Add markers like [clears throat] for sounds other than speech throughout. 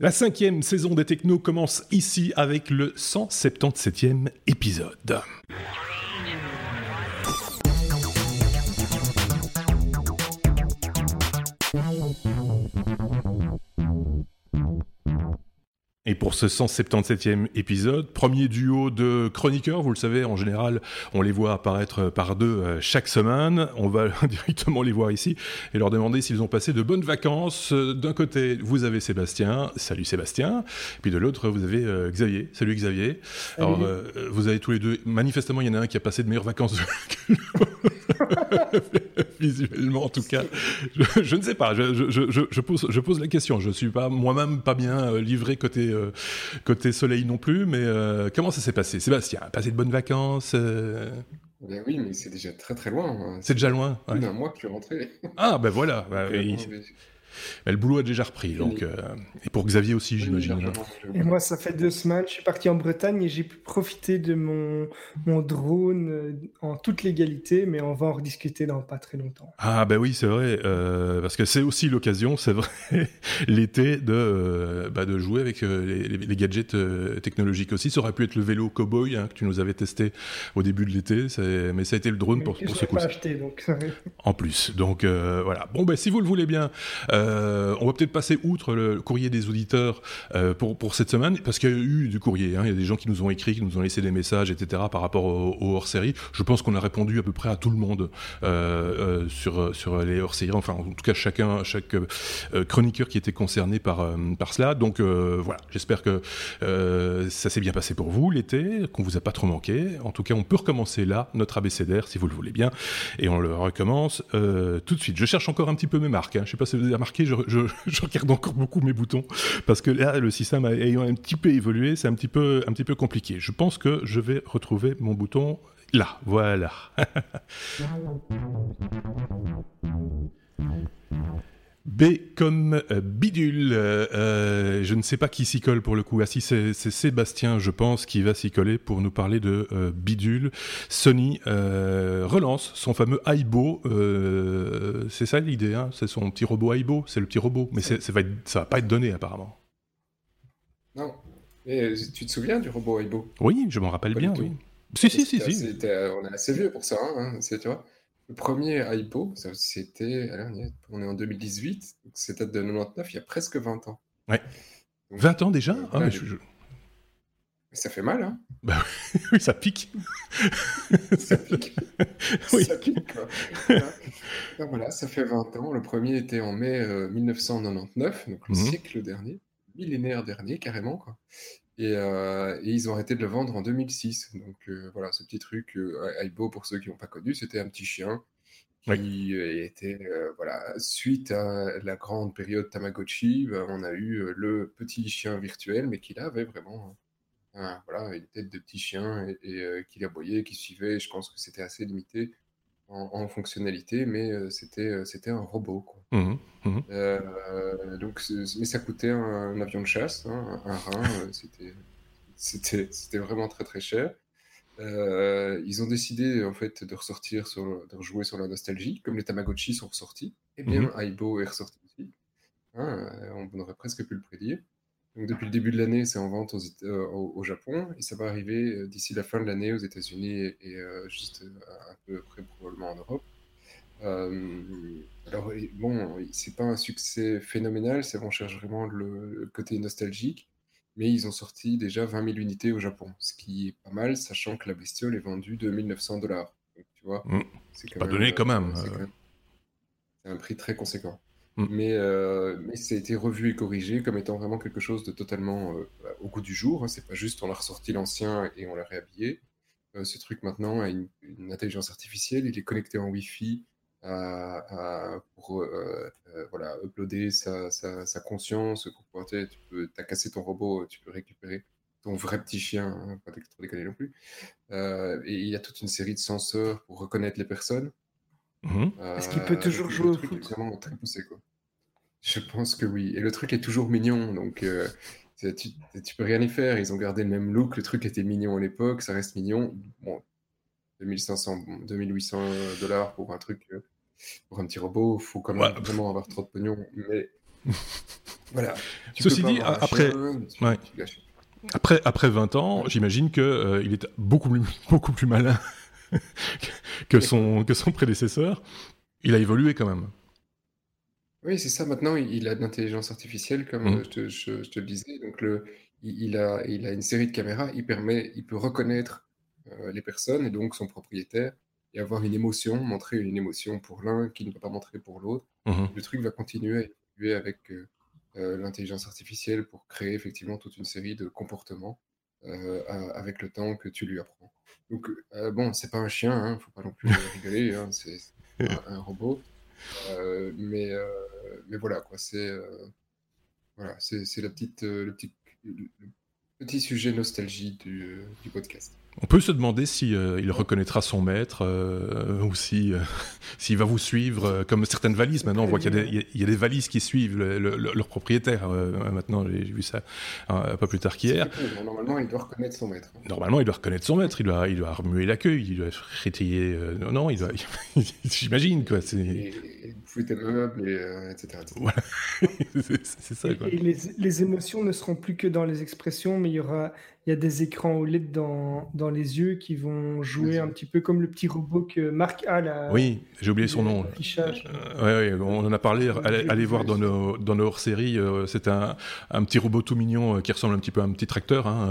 La cinquième saison des Technos commence ici avec le 177e épisode. Et pour ce 177e épisode, premier duo de chroniqueurs, vous le savez, en général, on les voit apparaître par deux euh, chaque semaine. On va [laughs] directement les voir ici et leur demander s'ils ont passé de bonnes vacances. D'un côté, vous avez Sébastien, salut Sébastien. Puis de l'autre, vous avez euh, Xavier, salut Xavier. Alors, euh, vous avez tous les deux, manifestement, il y en a un qui a passé de meilleures vacances que [laughs] Visuellement, en tout cas. Je, ne sais pas, je, je, pose, je pose la question. Je ne suis pas moi-même pas bien livré côté euh, côté soleil non plus. Mais euh, comment ça s'est passé? Sébastien, passé de bonnes vacances euh? Ben oui, mais c'est déjà très très loin. Hein. C'est déjà loin. Ouais. un mois que je suis rentré. Ah ben voilà. Bah, le boulot a déjà repris, donc, euh, et pour Xavier aussi, j'imagine. Et moi, ça fait deux semaines, je suis parti en Bretagne et j'ai pu profiter de mon, mon drone euh, en toute légalité, mais on va en rediscuter dans pas très longtemps. Ah, ben oui, c'est vrai, euh, parce que c'est aussi l'occasion, c'est vrai, [laughs] l'été, de, bah, de jouer avec les, gadgets technologiques aussi. Ça aurait pu être le vélo cowboy hein, que tu nous avais testé au début de l'été, mais ça a été le drone pour, pour ce coup. [laughs] En plus, donc voilà. Bon, ben si vous le voulez bien. Euh, on va peut-être passer outre le courrier des auditeurs euh, pour, cette semaine, parce qu'il y a eu du courrier. Hein. Il y a des gens qui nous ont écrit, qui nous ont laissé des messages, etc. par rapport au, hors-série. Je pense qu'on a répondu à peu près à tout le monde euh, sur, les hors-séries. Enfin, en tout cas, chacun, chaque chroniqueur qui était concerné par, cela. Donc voilà, j'espère que ça s'est bien passé pour vous l'été, qu'on vous a pas trop manqué. En tout cas, on peut recommencer là notre abécédaire si vous le voulez bien, et on le recommence tout de suite. Je cherche encore un petit peu mes marques. Hein. Je sais pas si vous avez [laughs] je, regarde encore beaucoup mes boutons parce que là, le système ayant un petit peu évolué, c'est un petit peu, un petit peu compliqué. Je pense que je vais retrouver mon bouton là. Voilà. [laughs] B comme euh, bidule. Euh, euh, je ne sais pas qui s'y colle pour le coup. Ah si, c'est Sébastien, je pense, qui va s'y coller pour nous parler de bidule. Sony relance son fameux Aibo. c'est ça l'idée, hein? C'est son petit robot Aibo. C'est le petit robot, mais ça va, ça va pas être donné apparemment. Non. Mais tu te souviens du robot Aibo? Oui, je m'en rappelle bien. Oui. Si, si, si, si. On est assez vieux pour ça, hein, tu vois. Le premier hypo, c'était. On est en 2018, c'était de 99, il y a presque 20 ans. Ouais. 20 ans déjà? ah, Ça fait mal, hein bah, Oui, [laughs] ça pique. [laughs] ça [laughs] pique. oui. Ça pique, voilà, ça fait 20 ans. Le premier était en mai 1999, euh, donc le mhm. siècle dernier, millénaire dernier, carrément. Quoi. Euh, et, ils ont arrêté de le vendre en 2006. Donc euh, voilà, ce petit truc, euh, Aibo, pour ceux qui n'ont pas connu, c'était un petit chien qui était, voilà, suite à la grande période Tamagotchi, ben, on a eu le petit chien virtuel, mais qui avait vraiment voilà, une tête de petit chien et, et qui l'aboyait, qui suivait. Je pense que c'était assez limité en, fonctionnalité, mais euh, c'était euh, c'était un robot. Quoi. Mmh mmh euh, donc, mais ça coûtait un, avion de chasse, hein, un, rein, c'était c'était vraiment très très cher. ils ont décidé en fait de ressortir sur, de rejouer sur la nostalgie, comme les Tamagotchi sont ressortis. Et eh bien, mmh Aibo est ressorti aussi. Hein, on aurait presque pu le prédire. Donc, depuis le début de l'année, c'est en vente euh, au, Japon et ça va arriver euh, d'ici la fin de l'année aux États-Unis et, euh, juste un peu près probablement en Europe. alors, bon, c'est pas un succès phénoménal, on cherche vraiment le, côté nostalgique, mais ils ont sorti déjà 20 000 unités au Japon, ce qui est pas mal, sachant que la bestiole est vendue 2900 dollars. Tu vois, mmh. c'est pas donné quand même. C'est un prix très conséquent. Mm. Mais, euh, ça a été revu et corrigé comme étant vraiment quelque chose de totalement euh, au goût du jour. Hein. C'est pas juste on a ressorti l'ancien et on l'a réhabillé. Euh, ce truc maintenant a une, intelligence artificielle, il est connecté en Wi-Fi pour voilà, uploader sa, sa, conscience. Tu peux, as cassé ton robot, tu peux récupérer ton vrai petit chien, hein, pas trop non plus. et il y a toute une série de senseurs pour reconnaître les personnes. Mhm. Est-ce qu'il peut toujours jouer au foot vraiment très poussé, quoi? Je pense que oui. Et le truc est toujours mignon, donc euh, tu, tu, peux rien y faire. Ils ont gardé le même look, le truc était mignon à l'époque, ça reste mignon. Bon, 2500, 2800 dollars pour un truc, euh, pour un petit robot, faut quand même vraiment avoir trop de pognon. Mais [laughs] Voilà. Ceci dit, après, après, après 20 ans, j'imagine qu'il euh, il est beaucoup plus, [laughs] beaucoup plus malin [laughs] que, son, que son prédécesseur. Il a évolué quand même. Oui, c'est ça. Maintenant, il a de l'intelligence artificielle, comme mmh. euh, je, te, le disais. Donc, le, il, a, il a une série de caméras. Il, permet, il peut reconnaître euh, les personnes et donc son propriétaire et avoir une émotion, montrer une émotion pour l'un qui ne va pas montrer pour l'autre. Mmh le truc va continuer à évoluer avec euh, l'intelligence artificielle pour créer effectivement toute une série de comportements avec le temps que tu lui apprends. Donc, bon, c'est pas un chien, hein, faut pas non plus [laughs] rigoler, hein, c'est un, robot. mais, mais voilà, quoi, c'est voilà, c'est la petite, le, petit, le petit sujet nostalgie du, du podcast. On peut se demander si euh, il reconnaîtra son maître euh, ou si euh, [laughs] s'il va vous suivre comme certaines valises. Maintenant, on voit qu'il y, a des valises qui suivent leur propriétaire. maintenant, j'ai vu ça un peu plus tard qu'hier. Normalement, il doit reconnaître son maître. Normalement, il doit reconnaître son maître. Il doit, il doit remuer la queue. Il doit rétayer. non, non, il doit. [laughs] J'imagine quoi. Et, fouetter le meuble, etc. Voilà. [laughs] c'est ça. Quoi. Et les, les émotions ne seront plus que dans les expressions, mais il y aura il y a des écrans OLED dans, dans les yeux qui vont jouer un petit peu comme le petit robot que Marc a là. Oui, j'ai oublié son nom. Euh, on en a parlé. Allez, voir dans nos, dans nos hors-séries. Euh, c'est un, un, petit robot tout mignon euh, qui ressemble un petit peu à un petit tracteur, hein,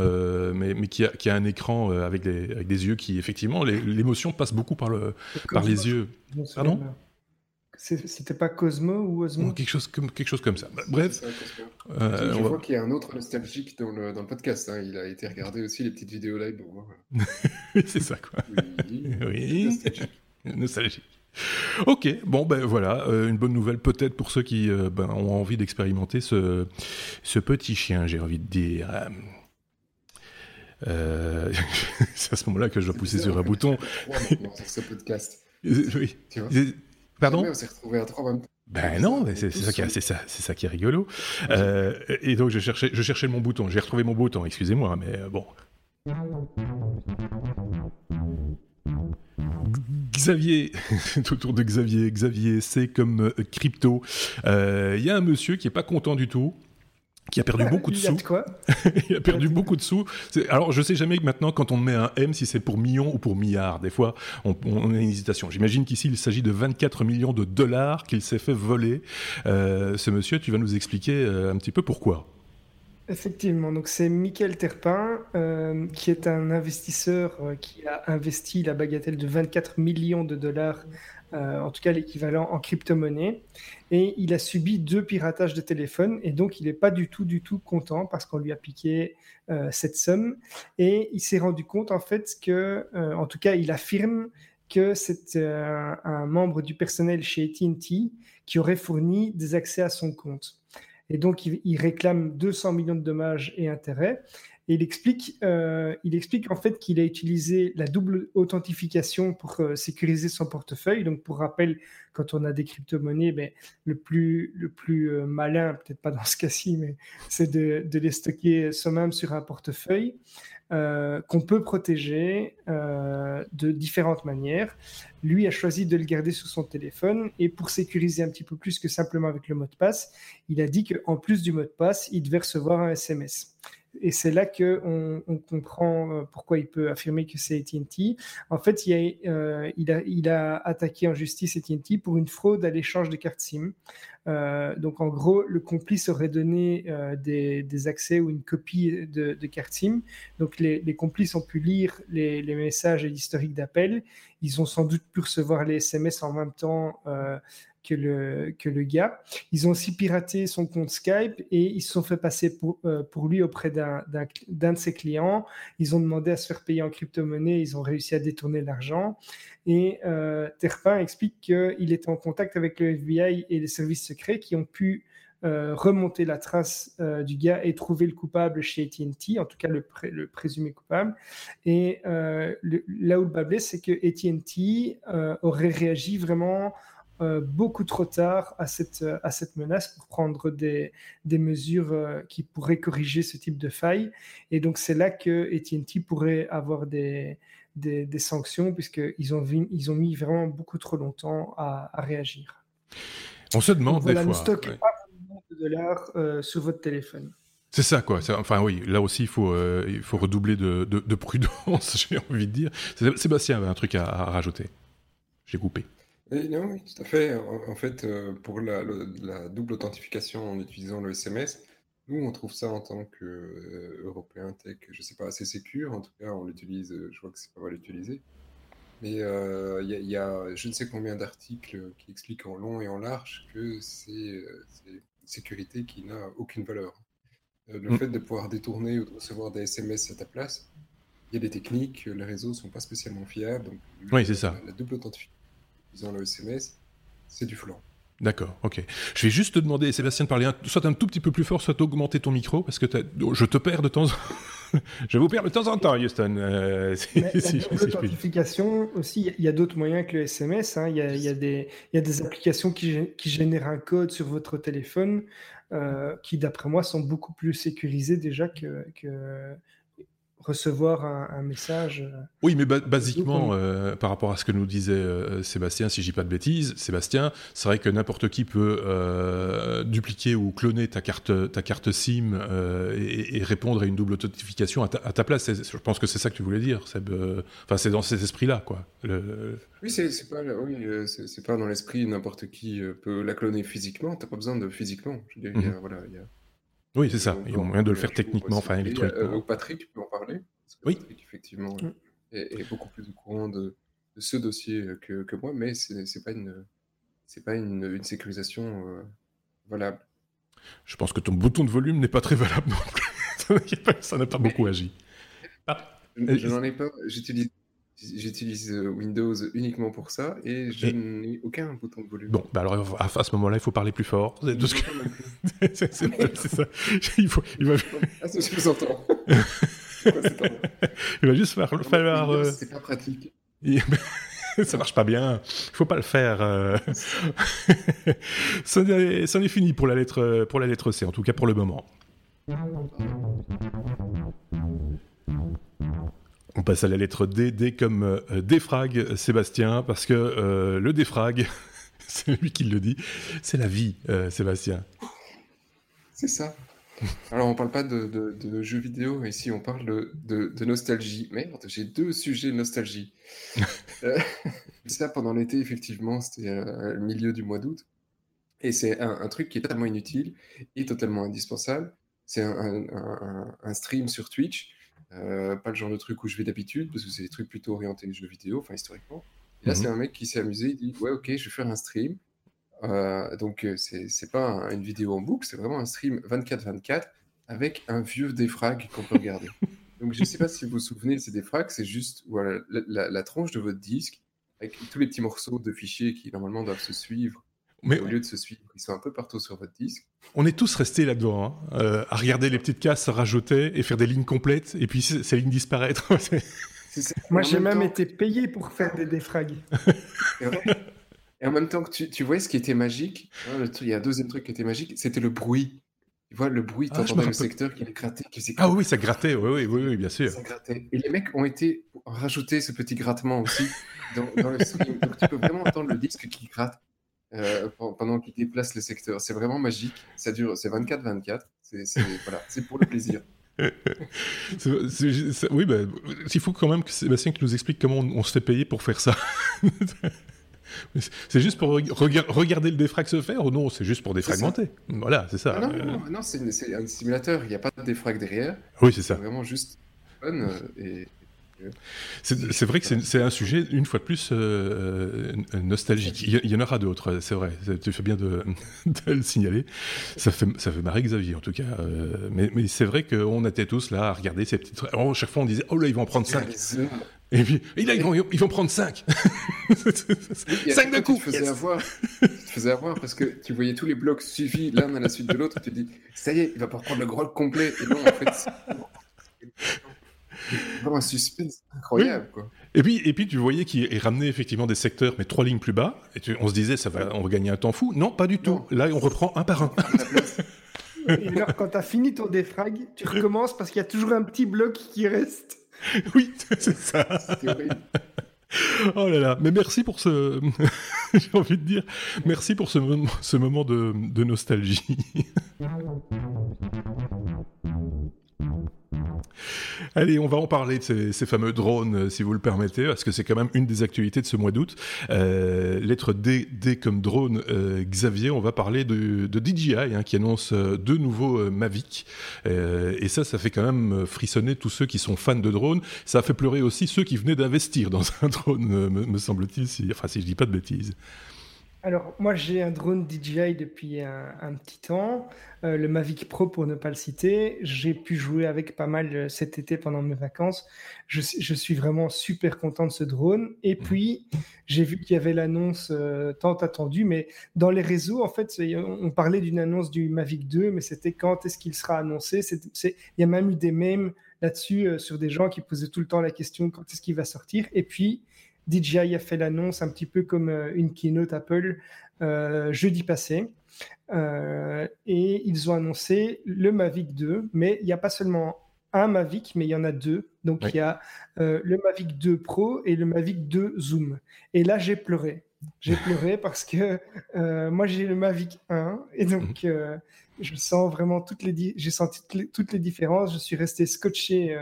mais, mais qui, a, qui, a, un écran avec, des, avec des yeux qui, effectivement, l'émotion passe beaucoup par, le, par les yeux. Pardon c'était pas Cosmo ou Osmo quelque, chose comme, quelque chose comme ça. Bah, bref. Euh, je vois qu'il y a un autre nostalgique dans le, dans le podcast. Hein. Il a été regardé aussi les petites vidéos live pour voir. [laughs] c'est ça, quoi. Oui. Nostalgique. nostalgique. Ok, bon ben voilà, euh, une bonne nouvelle peut-être pour ceux qui euh, ben, ont envie d'expérimenter ce, ce petit chien, j'ai envie de dire. [laughs] c'est à ce moment-là que je dois pousser sur un bouton. ce podcast. [laughs] oui. Pardon? On s'est retrouvé à trois Ben non, c'est ça, qui est, ça, ça qui est rigolo. Euh, et donc je cherchais, je cherchais mon bouton. J'ai retrouvé mon bouton, excusez-moi, mais euh, bon. Xavier, [laughs] autour de Xavier, Xavier, c'est comme euh, crypto. Il y a un monsieur qui est pas content du tout qui a perdu beaucoup de sous. Quoi [laughs] il a perdu beaucoup de sous. Alors, je sais jamais que maintenant, quand on met un M, si c'est pour millions ou pour milliards. Des fois, on, a une hésitation. J'imagine qu'ici, il s'agit de 24 millions de dollars qu'il s'est fait voler. Euh, ce monsieur, tu vas nous expliquer euh, un petit peu pourquoi. Effectivement, donc c'est Michael Terpin, euh, qui est un investisseur qui a investi la bagatelle de 24 millions de dollars euh, en tout cas l'équivalent en crypto-monnaie. Et il a subi deux piratages de téléphone et donc il n'est pas du tout, du tout content parce qu'on lui a piqué euh, cette somme. Et il s'est rendu compte en fait que, euh, en tout cas, il affirme que c'est un membre du personnel chez AT&T qui aurait fourni des accès à son compte. Et donc, il, il, réclame 200 millions de dommages et intérêts il explique, euh, il explique en fait qu'il a utilisé la double authentification pour euh, sécuriser son portefeuille. Donc, pour rappel, quand on a des crypto-monnaies, ben, le plus, le plus euh, malin, peut-être pas dans ce cas-ci, mais c'est de, de, les stocker soi-même sur un portefeuille qu'on peut protéger de différentes manières. Lui a choisi de le garder sur son téléphone et pour sécuriser un petit peu plus que simplement avec le mot de passe, il a dit qu'en plus du mot de passe, il devait recevoir un SMS. Et c'est là qu'on on comprend euh, pourquoi il peut affirmer que c'est AT&T. En fait, il a, euh, il, a, attaqué en justice AT&T pour une fraude à l'échange de cartes SIM. Euh, donc, en gros, le complice aurait donné des, accès ou une copie de, de carte SIM. Donc, les, complices ont pu lire les, les messages et l'historique d'appel. Ils ont sans doute pu recevoir les SMS en même temps que le, que le gars. Ils ont aussi piraté son compte Skype et ils se sont fait passer pour, euh, pour lui auprès d'un de ses clients. Ils ont demandé à se faire payer en crypto-monnaie. Ils ont réussi à détourner l'argent. Et euh, Terpin explique qu'il était en contact avec le FBI et les services secrets qui ont pu euh, remonter la trace du gars et trouver le coupable chez AT&T, en tout cas le, le présumé coupable. Et là où le bas c'est que AT&T aurait réagi vraiment beaucoup trop tard à cette, à cette menace pour prendre des, des mesures euh, qui pourraient corriger ce type de faille. Et donc, c'est là que AT&T pourrait avoir des, des, des sanctions, puisqu'ils ont, ils ont mis vraiment beaucoup trop longtemps à, à réagir. On se demande des fois. Ne stockez pas de dollars sur votre téléphone. C'est ça, quoi. Enfin, oui, là aussi, il faut, il faut redoubler de, de, prudence, [laughs] j'ai envie de dire. Sébastien avait un truc à, rajouter. J'ai coupé. Non, oui, tout à fait. En, fait, pour la, la, double authentification en utilisant le SMS, nous, on trouve ça en tant qu'Européen tech, je sais pas, assez sécure. En tout cas, on l'utilise, je vois que c'est pas mal utilisé. Mais il y, a je ne sais combien d'articles qui expliquent en long et en large que c'est une sécurité qui n'a aucune valeur. le mmh. fait de pouvoir détourner ou de recevoir des SMS à ta place, il y a des techniques, les réseaux ne sont pas spécialement fiables. Donc, oui, c'est ça. La, double authentification utilisant le SMS, c'est du flanc. D'accord, ok. Je vais juste te demander, Sébastien, de parler soit un tout petit peu plus fort, soit d'augmenter ton micro, parce que je te perds de temps en temps. [laughs] je vous perds de temps en temps, Houston. Euh, [laughs] L'authentification aussi, il y a, d'autres moyens que le SMS. Hein. Il y, a, des, des applications qui, génèrent un code sur votre téléphone euh, qui, d'après moi, sont beaucoup plus sécurisées déjà que, que recevoir un, message. Euh, oui, mais basiquement, euh, par rapport à ce que nous disait euh, Sébastien, si je dis pas de bêtises, Sébastien, c'est vrai que n'importe qui peut dupliquer ou cloner ta carte, ta carte SIM et, répondre à une double authentification à ta, place. Je pense que c'est ça que tu voulais dire. Enfin, c'est dans cet esprit-là, quoi. Oui, c'est pas, oui, c'est pas dans l'esprit n'importe qui peut la cloner physiquement. T'as pas besoin de physiquement. Je veux dire, mhm. voilà, il y a oui, c'est ça. Il y a moyen de le faire techniquement, enfin électroniquement. Euh, Patrick peut en parler? Parce que oui. Patrick, effectivement, mm. est, beaucoup plus au courant de, ce dossier que, que moi, mais ce n'est pas, une, pas une, une sécurisation euh, valable. Je pense que ton bouton de volume n'est pas très valable non plus. [laughs] ça n'a pas beaucoup agi. Ah. Je, n'en ai pas. J'utilise J'utilise euh, Windows uniquement pour ça et je n'ai aucun bouton de volume. Bon, bah alors à, ce moment-là, il faut parler plus fort. C'est [laughs] ça. Il, faut, il va... Ah, je vous entends. [laughs] il va juste falloir. Euh, c'est pas pratique. [laughs] ça marche pas bien. Il faut pas le faire. Euh... ça, est, fini pour la lettre pour la lettre C, en tout cas pour le moment. On passe à la lettre D, D comme euh, défrag, Sébastien, parce que euh, le défrag, [laughs] c'est lui qui le dit, c'est la vie, euh, Sébastien. C'est ça. Alors, on parle pas de, jeux vidéo, ici on parle de, nostalgie. Merde, j'ai deux sujets de nostalgie. [laughs] ça pendant l'été, effectivement, c'était le milieu du mois d'août. Et c'est un, truc qui est totalement inutile et totalement indispensable. C'est un, stream sur Twitch euh, pas le genre de truc où je vais d'habitude, parce que c'est des trucs plutôt orientés jeux vidéo, enfin historiquement. Et là, c'est mhm. un mec qui s'est amusé, il dit Ouais, ok, je vais faire un stream. Euh, donc, euh, c'est pas une vidéo en boucle, c'est vraiment un stream 24-24 avec un vieux défrag qu'on peut regarder. [laughs] donc, je sais pas si vous vous souvenez de ces défrags, c'est juste voilà, la, la, tranche de votre disque avec tous les petits morceaux de fichiers qui normalement doivent se suivre mais au lieu de se suivre, ils sont un peu partout sur votre disque. On est tous restés là-dedans, hein, euh, à regarder les petites cases se rajouter et faire des lignes complètes, et puis ces lignes disparaître. [laughs] Moi, j'ai même été payé pour faire des défrags. et en même temps que tu, tu voyais ce qui était magique, hein, il y a un deuxième truc qui était magique, c'était le bruit. Tu vois, le bruit, tu ah, entendais le secteur qui grattait. Qui ah oui, ça grattait, oui, oui, oui, bien sûr. Ça grattait. Et les mecs ont été rajouter ce petit grattement aussi dans, dans le [laughs] stream. Donc tu peux vraiment entendre le disque qui gratte. Euh, pendant qu'il déplace les secteurs. C'est vraiment magique. Ça dure, c'est 24-24. C'est [laughs] voilà, pour le plaisir. oui, bah, il faut quand même que Sébastien qui nous explique comment on, se fait payer pour faire ça. [laughs] c'est juste pour regarder le défrag se faire ou non? C'est juste pour défragmenter. Voilà, c'est ça. Ah non, non, non c'est un simulateur. Il n'y a pas de défrag derrière. Oui, c'est ça. Vraiment juste fun euh, et c'est vrai que c'est un sujet, une fois de plus, euh, euh, nostalgique. Il y, en aura d'autres, c'est vrai. Tu fais bien [laughs] de, le signaler. Ça fait, ça fait marrer Xavier, en tout cas. Euh, mais, c'est vrai qu'on était tous là à regarder ces petites. Oh, chaque fois, on disait Oh là, ils vont en prendre 5. Et puis, ils, ils vont prendre 5. 5 d'un coup. Tu faisais, avoir, tu faisais avoir parce que tu voyais tous les blocs suivis l'un à la suite de l'autre. Tu te dis Ça y est, il va pas prendre le gros complet. Et non, en fait. Vraiment un suspense incroyable, quoi. Et puis, et puis tu voyais qu'il ramenait effectivement des secteurs, mais trois lignes plus bas. Et on se disait, ça va, on va gagner un temps fou. Non, pas du tout. Là, on reprend un par un. et alors, quand tu as fini ton défrag, tu recommences parce qu'il y a toujours un petit bloc qui reste. [laughs] Oui, [laughs] c'est ça. oh là là, mais merci pour ce, [laughs] j'ai envie de dire. Merci pour ce, ce moment de, de nostalgie. Allez, on va en parler de ces, fameux drones, euh, si vous le permettez, parce que c'est quand même une des actualités de ce mois d'août. Euh, lettre D, D comme drone, euh, Xavier, on va parler de, DJI, hein, qui annonce deux nouveaux Mavic. et ça, ça fait quand même frissonner tous ceux qui sont fans de drones. Ça a fait pleurer aussi ceux qui venaient d'investir dans [laughs] un drone, me, semble-t-il, si, enfin si je dis pas de bêtises. Alors, moi, j'ai un drone DJI depuis un, petit temps, euh, le Mavic Pro pour ne pas le citer. J'ai pu jouer avec pas mal euh, cet été pendant mes vacances. Je, suis vraiment super content de ce drone. Et mmh. puis, j'ai vu qu'il y avait l'annonce euh, tant attendue, mais dans les réseaux, en fait, on parlait d'une annonce du Mavic 2, mais c'était quand est-ce qu'il sera annoncé? Il y a même eu des mèmes là-dessus sur des gens qui posaient tout le temps la question quand est-ce qu'il va sortir? Et puis, DJI a fait l'annonce un petit peu comme euh, une keynote Apple euh, jeudi passé. Euh, et ils ont annoncé le Mavic 2, mais il n'y a pas seulement un Mavic, mais il y en a deux. Donc il y a le Mavic 2 Pro et le Mavic 2 Zoom. Et là, j'ai pleuré. J'ai [laughs] pleuré parce que moi, j'ai le Mavic 1 et donc mhm. je sens vraiment toutes les, j'ai senti toutes les, différences. Je suis resté scotché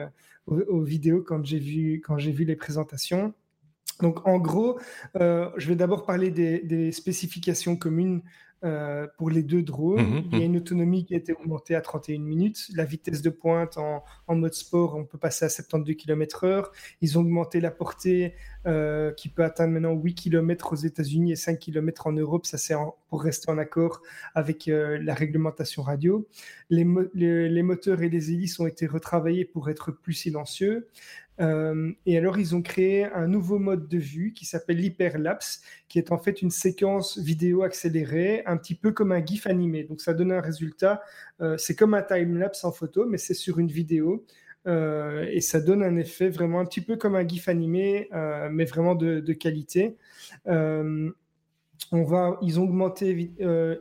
aux, vidéos quand j'ai vu, quand j'ai vu les présentations. Donc, en gros, euh, je vais d'abord parler des, spécifications communes euh, pour les deux drones. Mhm, Il y a mhm. une autonomie qui a été augmentée à 31 minutes. La vitesse de pointe en, mode sport, on peut passer à 72 km/h. Ils ont augmenté la portée euh, qui peut atteindre maintenant 8 km aux États-Unis et 5 km en Europe. Ça, c'est pour rester en accord avec la réglementation radio. Les, les, moteurs et les hélices ont été retravaillés pour être plus silencieux. Euh, et alors, ils ont créé un nouveau mode de vue qui s'appelle l'hyperlapse, qui est en fait une séquence vidéo accélérée, un petit peu comme un GIF animé. Donc, ça donne un résultat. Euh, c'est comme un time-lapse en photo, mais c'est sur une vidéo. Euh, et ça donne un effet vraiment un petit peu comme un GIF animé, mais vraiment de, de qualité. On va, ils ont augmenté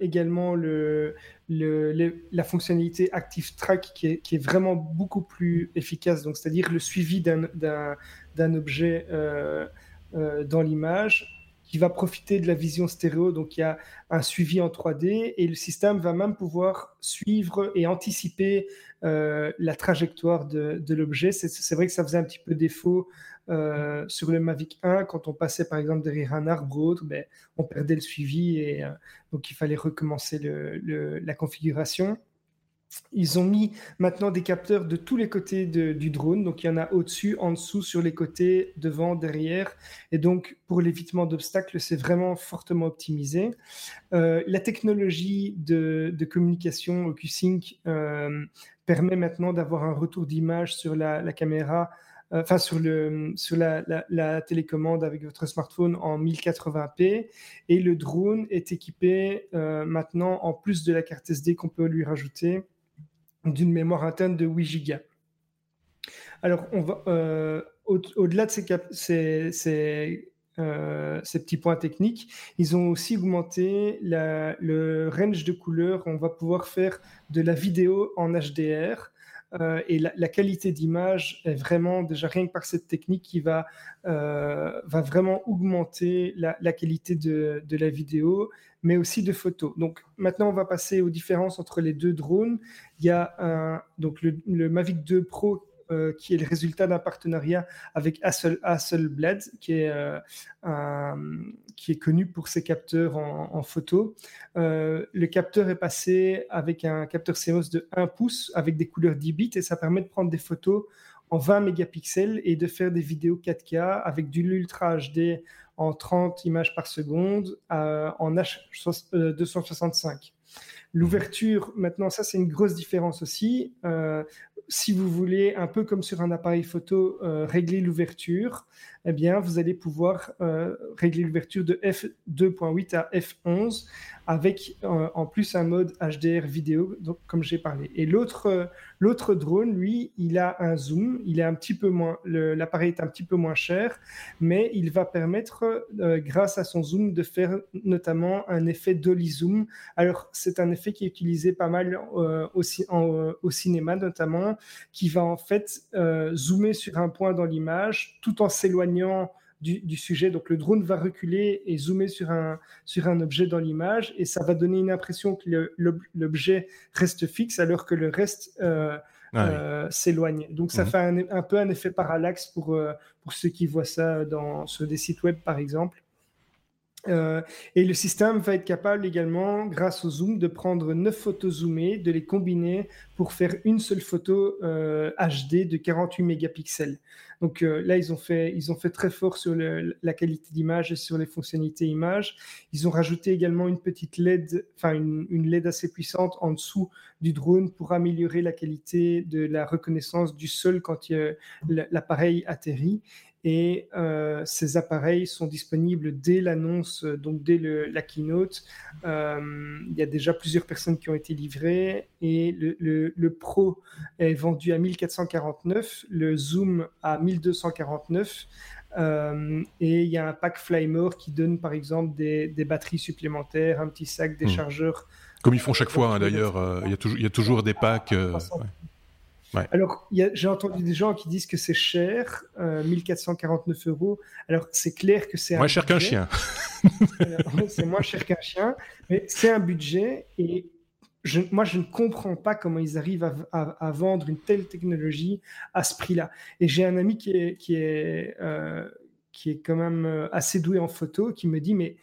également le, la fonctionnalité Active Track qui est, vraiment beaucoup plus efficace, donc c'est-à-dire le suivi d'un objet euh, euh, dans l'image qui va profiter de la vision stéréo, donc il y a un suivi en 3D et le système va même pouvoir suivre et anticiper euh, la trajectoire de, de l'objet. C'est vrai que ça faisait un petit peu défaut euh, sur le Mavic 1, quand on passait par exemple derrière un arbre ou autre, ben, on perdait le suivi et euh, donc il fallait recommencer la configuration. Ils ont mis maintenant des capteurs de tous les côtés du drone. Donc, il y en a au-dessus, en dessous, sur les côtés, devant, derrière. Et donc, pour l'évitement d'obstacles, c'est vraiment fortement optimisé. Euh, la technologie de, communication OcuSync permet maintenant d'avoir un retour d'image sur la caméra enfin sur, la, télécommande avec votre smartphone en 1080p et le drone est équipé euh, maintenant en plus de la carte SD qu'on peut lui rajouter d'une mémoire interne de 8 Go. Alors euh, au-delà de ces, petits points techniques, ils ont aussi augmenté le range de couleurs. On va pouvoir faire de la vidéo en HDR euh, et la, qualité d'image est vraiment, déjà rien que par cette technique, qui va, euh, va vraiment augmenter la, qualité de, de, la vidéo, mais aussi de photos. Donc maintenant, on va passer aux différences entre les deux drones. Il y a donc le, le Mavic 2 Pro euh, qui est le résultat d'un partenariat avec Hasselblad, qui est, euh, qui est connu pour ses capteurs en, photo. Euh, le capteur est passé avec un capteur CMOS de 1 pouce avec des couleurs 10 bits et ça permet de prendre des photos en 20 mégapixels et de faire des vidéos 4K avec du l'Ultra HD en 30 images par seconde en H265. L'ouverture, maintenant, ça c'est une grosse différence aussi si vous voulez, un peu comme sur un appareil photo, euh, régler l'ouverture, eh bien, vous allez pouvoir euh, régler l'ouverture de f2.8 à f11 avec euh, en plus un mode HDR vidéo, donc, comme j'ai parlé. Et l'autre l'autre drone, lui, il a un zoom, il est un petit peu moins, l'appareil est un petit peu moins cher, mais il va permettre, grâce à son zoom, de faire notamment un effet dolly zoom. Alors, c'est un effet qui est utilisé pas mal au cinéma notamment qui va en fait euh, zoomer sur un point dans l'image tout en s'éloignant du, sujet. Donc le drone va reculer et zoomer sur un, sur un objet dans l'image et ça va donner une impression que l'objet reste fixe alors que le reste euh, euh, s'éloigne. Donc ça mhm. fait un, peu un effet parallaxe pour, euh, pour ceux qui voient ça dans, sur des sites web par exemple. Euh, et le système va être capable également, grâce au zoom, de prendre 9 photos zoomées, de les combiner pour faire une seule photo euh, HD de 48 mégapixels. Donc euh, là, ils ont, fait, ils ont fait très fort sur la qualité d'image et sur les fonctionnalités image. Ils ont rajouté également une petite LED, enfin une LED assez puissante en dessous du drone pour améliorer la qualité de la reconnaissance du sol quand l'appareil atterrit et euh, ces appareils sont disponibles dès l'annonce, euh, donc dès la keynote. Euh, il y a déjà plusieurs personnes qui ont été livrées et le, Pro est vendu à 1449, le Zoom à 1249. et il y a un pack Flymore qui donne par exemple des, batteries supplémentaires, un petit sac, des hmm. chargeurs. Comme ils font chaque fois hein, d'ailleurs, il, y a toujours des packs. Alors, j'ai entendu des gens qui disent que c'est cher, 1449 euh, euros. Alors, c'est clair que c'est moins cher qu'un chien. [laughs] c'est moins cher qu'un chien, mais c'est un budget et je, moi, je ne comprends pas comment ils arrivent à, vendre une telle technologie à ce prix-là. Et j'ai un ami qui est, qui est, euh, qui est quand même euh, assez doué en photo, qui me dit, mais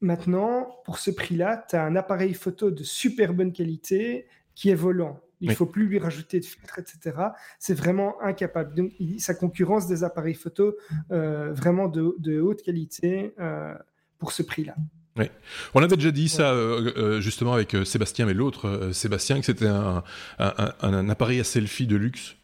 maintenant, pour ce prix-là, tu as un appareil photo de super bonne qualité qui est volant. Il ne faut plus lui rajouter de filtres, etc. C'est vraiment incapable. Donc, ça concurrence des appareils photo euh, vraiment de, haute qualité euh, pour ce prix-là. Oui. On avait déjà dit ça euh, justement avec Sébastien, mais l'autre Sébastien, que c'était un, un, appareil à selfie de luxe.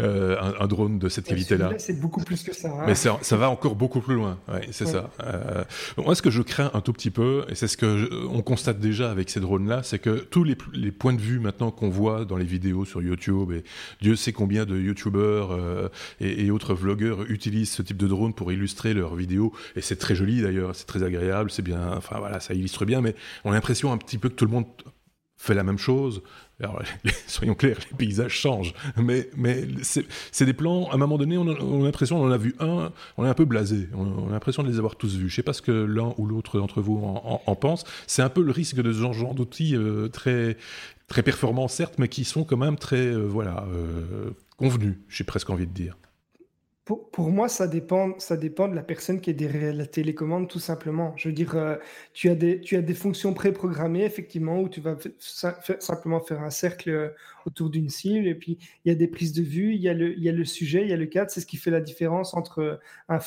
Euh, un, drone de cette qualité-là. C'est beaucoup plus que ça. Hein. Mais ça, va encore beaucoup plus loin. Ouais, c'est ça. Euh, moi, ce que je crains un tout petit peu, et c'est ce que on constate déjà avec ces drones-là, c'est que tous les, les, points de vue maintenant qu'on voit dans les vidéos sur YouTube, et Dieu sait combien de YouTubeurs euh, et, et, autres vlogueurs utilisent ce type de drone pour illustrer leurs vidéos, et c'est très joli d'ailleurs, c'est très agréable, c'est bien, enfin voilà, ça illustre bien, mais on a l'impression un petit peu que tout le monde fait la même chose. Alors, [laughs] soyons clairs, les paysages changent, mais, mais c'est des plans, à un moment donné, on a, l'impression, on en a vu un, on est un peu blasé, on, a l'impression de les avoir tous vus. Je sais pas ce que l'un ou l'autre d'entre vous en, pense. C'est un peu le risque de ce genre d'outils euh, très, très performants, certes, mais qui sont quand même très, euh, voilà, euh, convenus, j'ai presque envie de dire. Pour, moi, ça dépend, ça dépend de la personne qui est derrière la télécommande, tout simplement. Je veux dire, euh, tu, as des, tu as des fonctions préprogrammées, effectivement, où tu vas simplement faire un cercle euh, autour d'une cible, et puis il y a des prises de vue, il y a le, il y a le sujet, il y a le cadre. C'est ce qui fait la différence entre euh, un,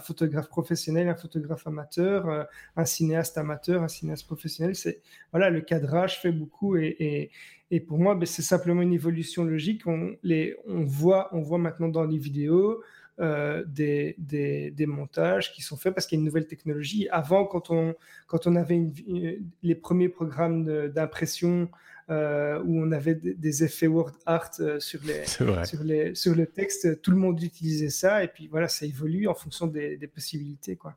photographe professionnel, un photographe amateur, un cinéaste amateur, un cinéaste professionnel. C'est voilà, le cadrage fait beaucoup, et pour moi, ben, c'est simplement une évolution logique. On, voit, on voit maintenant dans les vidéos euh, des, montages qui sont faits parce qu'il y a une nouvelle technologie. Avant, quand on avait les premiers programmes d'impression euh, où on avait des, effets word art euh, sur, les, sur, les, sur le texte. Tout le monde utilisait ça et puis voilà, ça évolue en fonction des, possibilités. Quoi.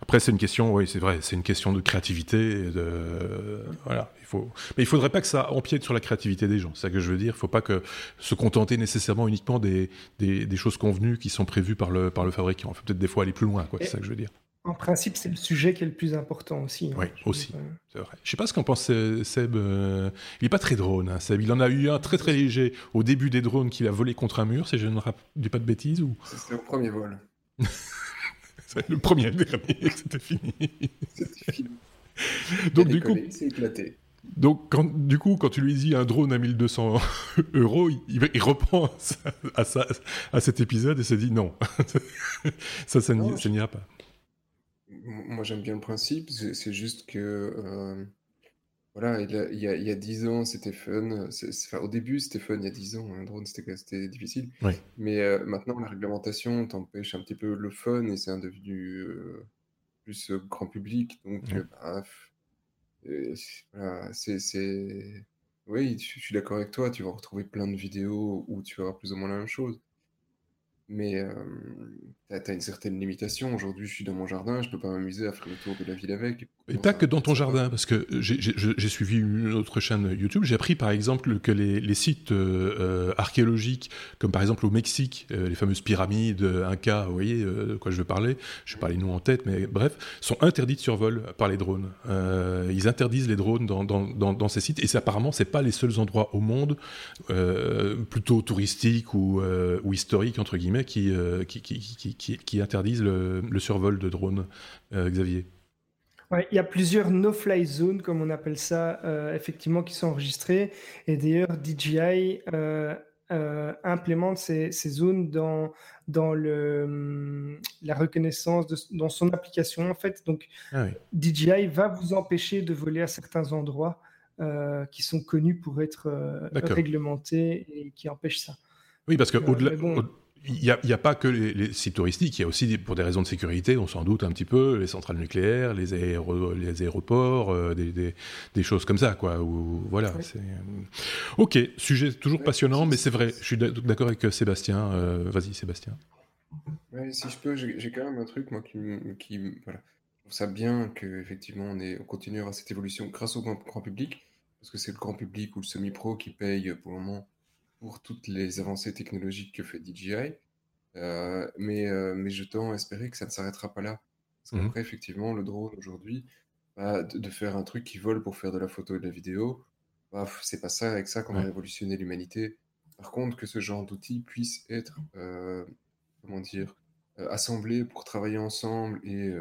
Après, c'est une question, oui, c'est vrai, c'est une question de créativité. de, voilà, il faut... Mais il faudrait pas que ça empiète sur la créativité des gens. C'est ça que je veux dire. Il faut pas que se contenter nécessairement uniquement des, des, des, choses convenues qui sont prévues par le, par le fabricant. Il faut peut-être des fois aller plus loin. C'est ça que je veux dire. En principe, c'est le sujet qui est le plus important aussi. Hein, oui, aussi. Euh. C'est vrai. Je sais pas ce qu'en pense Seb. Euh, il est pas très drone, hein, Seb. Il en a eu un très très léger au début des drones qu'il a volé contre un mur, si je ne dis pas de bêtises. Ou... C'était au premier vol. [laughs] le premier, le dernier, [laughs] c'était fini. c'était fini. [laughs] Donc du coup, c'est éclaté. Donc, quand, du coup, quand tu lui dis un drone à 1200 euros, il, il reprend à, ça, à, cet épisode et se dit non, ça, ça n'ira pas moi j'aime bien le principe, c'est juste que euh, voilà, il, y a, il y a 10 ans c'était fun. Enfin, au début c'était fun, il y a 10 ans, un drone c'était difficile. Mais euh, maintenant la réglementation t'empêche un petit peu le fun et c'est devenu euh, plus grand public. Donc bah, voilà, c'est. Oui, je suis d'accord avec toi, tu vas retrouver plein de vidéos où tu vas avoir plus ou moins la même chose. Mais tu as, une certaine limitation. Aujourd'hui, je suis dans mon jardin, je peux pas m'amuser à faire le tour de la ville avec. Et pas que dans ton jardin, parce que j'ai suivi une autre chaîne YouTube, j'ai appris par exemple que les, sites euh, archéologiques, comme par exemple au Mexique, euh, les fameuses pyramides Inca, vous voyez euh, de quoi je veux parler, je n'ai pas les noms en tête, mais bref, sont interdits de survol par les drones. ils interdisent les drones dans, dans, dans, ces sites, et apparemment, c'est pas les seuls endroits au monde, plutôt touristiques ou, ou historiques, entre guillemets, qui, qui, qui, qui, qui interdisent le, le, survol de drones, Xavier il y a plusieurs no-fly zones, comme on appelle ça, euh, effectivement, qui sont enregistrées. Et d'ailleurs, DJI euh, euh, implémente ces, zones dans, dans le, la reconnaissance, de, dans son application, en fait. Donc, ah DJI va vous empêcher de voler à certains endroits qui sont connus pour être réglementés et qui empêchent ça. Oui, parce que au-delà il n'y a, pas que les, sites touristiques, il y a aussi, pour des raisons de sécurité, on s'en doute un petit peu, les centrales nucléaires, les, les aéroports, euh, des, choses comme ça, quoi. voilà. Euh, ok, sujet toujours passionnant, mais c'est vrai, je suis d'accord avec euh, Sébastien. Vas-y, Sébastien. si je peux, j'ai quand même un truc, moi, qui, qui voilà. Je trouve ça bien qu'effectivement, on, on continue à avoir cette évolution grâce au grand, grand public, parce que c'est le grand public ou le semi-pro qui paye pour le moment pour toutes les avancées technologiques que fait DJI. Euh, mais, euh, mais je tends à espérer que ça ne s'arrêtera pas là. Parce mmh qu'après, effectivement, le drone aujourd'hui, bah, de, faire un truc qui vole pour faire de la photo et de la vidéo, bah, c'est pas ça avec ça qu'on a révolutionné l'humanité. Par contre, que ce genre d'outils puisse être, euh, comment dire, assemblé pour travailler ensemble et,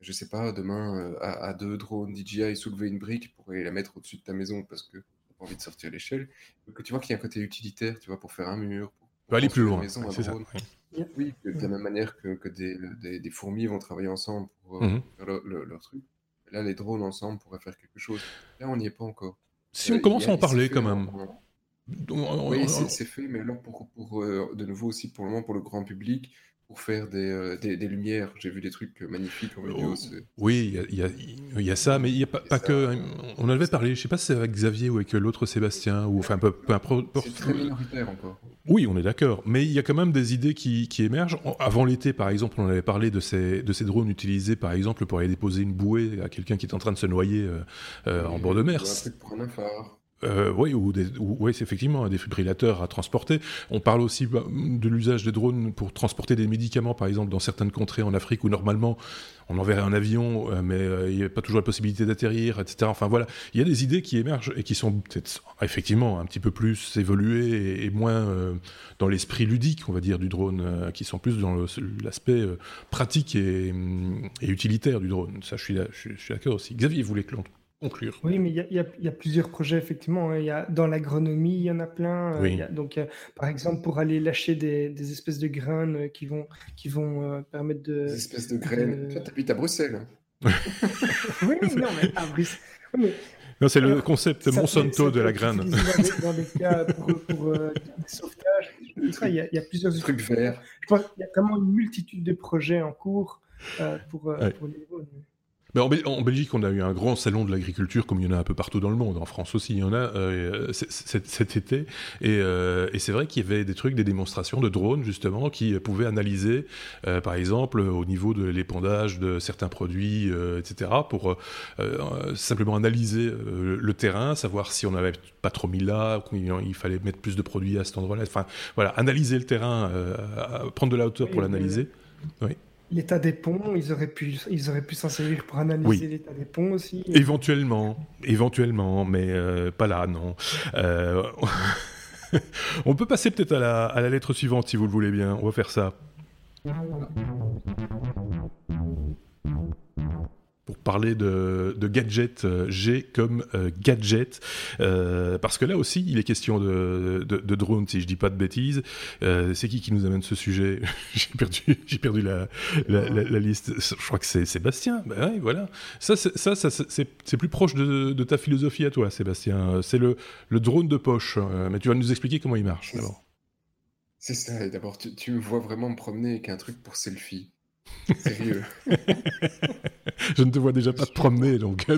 je sais pas, demain, à, à, deux drones DJI soulever une brique pour aller la mettre au-dessus de ta maison parce que envie de sortir l'échelle, que tu vois qu'il y a un côté utilitaire, tu vois, pour faire un mur. Pour aller plus loin. c'est ça. Oui, de la même manière que, que des, des, fourmis vont travailler ensemble pour euh, mhm. faire leur truc. Là, les drones ensemble pourraient faire quelque chose. Là, on n'y est pas encore. Si on euh, commence à en parler quand même. Oui, c'est fait, mais alors pour, pour euh, de nouveau aussi pour le moment pour le grand public, pour faire euh, des, des, lumières. J'ai vu des trucs magnifiques en vidéo. Oh, oui, il y, y, y a, ça, mais il n'y a pas, pas que. Hein, on avait parlé, je ne sais pas si c'est avec Xavier ou avec l'autre Sébastien, ou enfin peu, peu C'est très minoritaire encore. Oui, on est d'accord, mais il y a quand même des idées qui, qui émergent. Avant l'été, par exemple, on avait parlé de ces, de ces drones utilisés, par exemple, pour aller déposer une bouée à quelqu'un qui est en train de se noyer euh, euh, en bord de mer. Un truc pour un phare. Euh, oui, ou, oui, c'est effectivement un défibrillateur à transporter. On parle aussi bah, de l'usage des drones pour transporter des médicaments, par exemple, dans certaines contrées en Afrique où normalement on enverrait un avion, euh, mais euh, il n'y a pas toujours la possibilité d'atterrir, etc. Enfin voilà, il y a des idées qui émergent et qui sont peut-être effectivement un petit peu plus évoluées et, moins dans l'esprit ludique, on va dire, du drone, qui sont plus dans l'aspect pratique et, utilitaire du drone. Ça, je suis, je suis d'accord aussi. Xavier voulait que l'on conclure. Oui, mais il y, a, plusieurs projets, effectivement. Hein. Il y a, dans l'agronomie, il y en a plein. Euh, donc, par exemple, pour aller lâcher des, espèces de graines euh, qui vont, qui vont euh, permettre de. Des espèces de graines. Toi, tu habites à Bruxelles. [laughs] oui, non, mais à Bruxelles. non, c'est le concept Monsanto de la graine. Dans des, cas pour, pour des sauvetages, il y, a, il y a plusieurs trucs verts. Je pense qu'il y a vraiment une multitude de projets en cours pour, pour les en, Belgique, on a eu un grand salon de l'agriculture, comme il y en a un peu partout dans le monde. En France aussi, il y en a euh, cet été. Euh, et, c'est vrai qu'il y avait des trucs, des démonstrations de drones, justement, qui pouvaient analyser, euh, par exemple, au niveau de l'épandage de certains produits, etc., pour simplement analyser le terrain, savoir si on n'avait pas trop mis là, qu'il fallait mettre plus de produits à cet endroit-là. Enfin, voilà, analyser le terrain, prendre de la hauteur pour l'analyser. Oui. L'état des ponts, ils auraient pu, ils auraient pu s'en servir pour analyser l'état des ponts aussi. Éventuellement, éventuellement, mais euh, pas là, non. Euh, [laughs] on peut passer peut-être à la, à la lettre suivante si vous le voulez bien. On va faire ça pour parler de, de gadget euh, G comme euh, gadget, euh, parce que là aussi il est question de, de, drone, si je dis pas de bêtises. c'est qui qui nous amène ce sujet [laughs] J'ai perdu, j'ai perdu la, liste. Je crois que c'est Sébastien. Ben voilà. Ça, ça, c'est plus proche de, ta philosophie à toi, Sébastien. C'est le, drone de poche. Mais tu vas nous expliquer comment il marche d'abord. C'est ça. D'abord, tu me vois vraiment me promener avec un truc pour selfie. Sérieux. [laughs] Je ne te vois déjà pas te promener, donc. [laughs]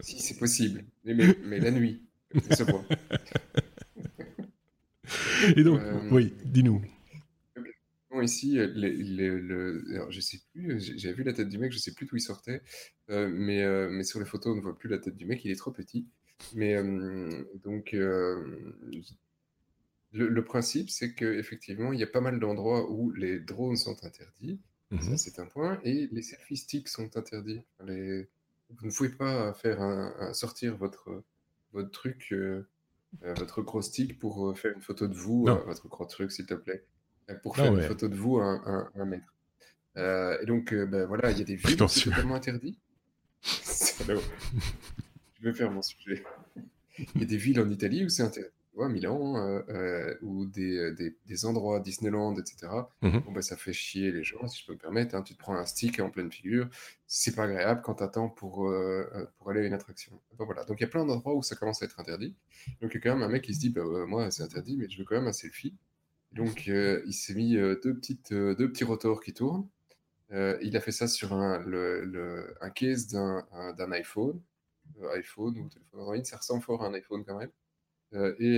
si, c'est possible. Mais, mais, la nuit, Et donc, oui, dis-nous ici, les, le, je sais plus, j'avais vu la tête du mec, je sais plus d'où il sortait, mais, mais sur les photos, on ne voit plus la tête du mec, il est trop petit. Mais donc, le, principe, c'est qu'effectivement, il y a pas mal d'endroits où les drones sont interdits, ça mmh c'est un point, et les selfie sticks sont interdits. Les... Vous ne pouvez pas faire un, sortir votre, votre truc, votre gros stick pour faire une photo de vous, votre gros truc, s'il te plaît pour faire une photo de vous à un, mètre. Euh, et donc, euh, ben, voilà, il y a des villes qui sont totalement interdites. [laughs] [laughs] Je vais faire mon sujet. Il y a des villes en Italie où c'est interdit. Ouais, Milan, euh, ou des, des, des, endroits Disneyland, etc. Mmh bon, ben, ça fait chier les gens, si je peux me permettre. Hein. Tu te prends un stick en pleine figure. C'est pas agréable quand tu attends pour, pour aller à une attraction. voilà. Donc il y a plein d'endroits où ça commence à être interdit. Donc il y a quand même un mec qui se dit bah, Moi, c'est interdit, mais je veux quand même un selfie. Donc, euh, il s'est mis euh, deux, petites, euh, deux petits rotors qui tournent. il a fait ça sur un, le, un case d'un iPhone, iPhone ou téléphone Android. Ça ressemble fort à un iPhone quand même. Et,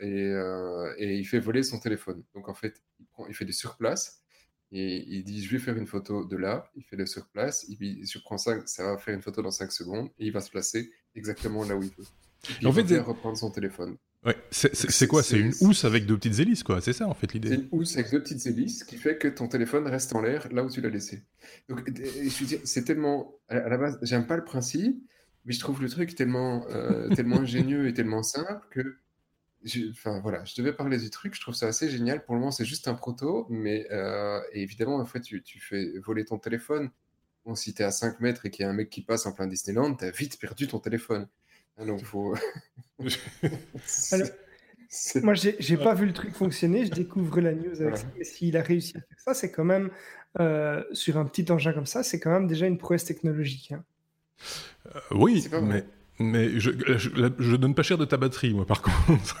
et, et, il fait voler son téléphone. Donc, en fait, il, prend, il fait des surplaces. Et il dit, je vais faire une photo de là. Il fait le surplace. Il, il surprend ça, ça va faire une photo dans 5 secondes. Et il va se placer exactement là où il veut. Et en il fait, va reprendre son téléphone. Ouais. C'est quoi? C'est une housse avec deux petites hélices, quoi. C'est ça, en fait, l'idée. C'est une housse avec deux petites hélices qui fait que ton téléphone reste en l'air là où tu l'as laissé. Donc, je c'est tellement. À la base, j'aime pas le principe, mais je trouve le truc tellement, euh, tellement [laughs] ingénieux et tellement simple que. Enfin, voilà, je devais parler du truc. Je trouve ça assez génial. Pour le moment, c'est juste un proto, mais euh, évidemment, en fait, tu, tu, fais voler ton téléphone. Bon, si tu es à 5 mètres et qu'il y a un mec qui passe en plein Disneyland, tu as vite perdu ton téléphone. Ah donc faut. [laughs] moi, j'ai pas vu le truc fonctionner, je découvre la news avec ça. Mais s'il a réussi à faire ça, c'est quand même, euh, sur un petit engin comme ça, c'est quand même déjà une prouesse technologique. Hein. Euh, oui, mais, mais je, je, donne pas cher de ta batterie, moi, par [laughs] contre.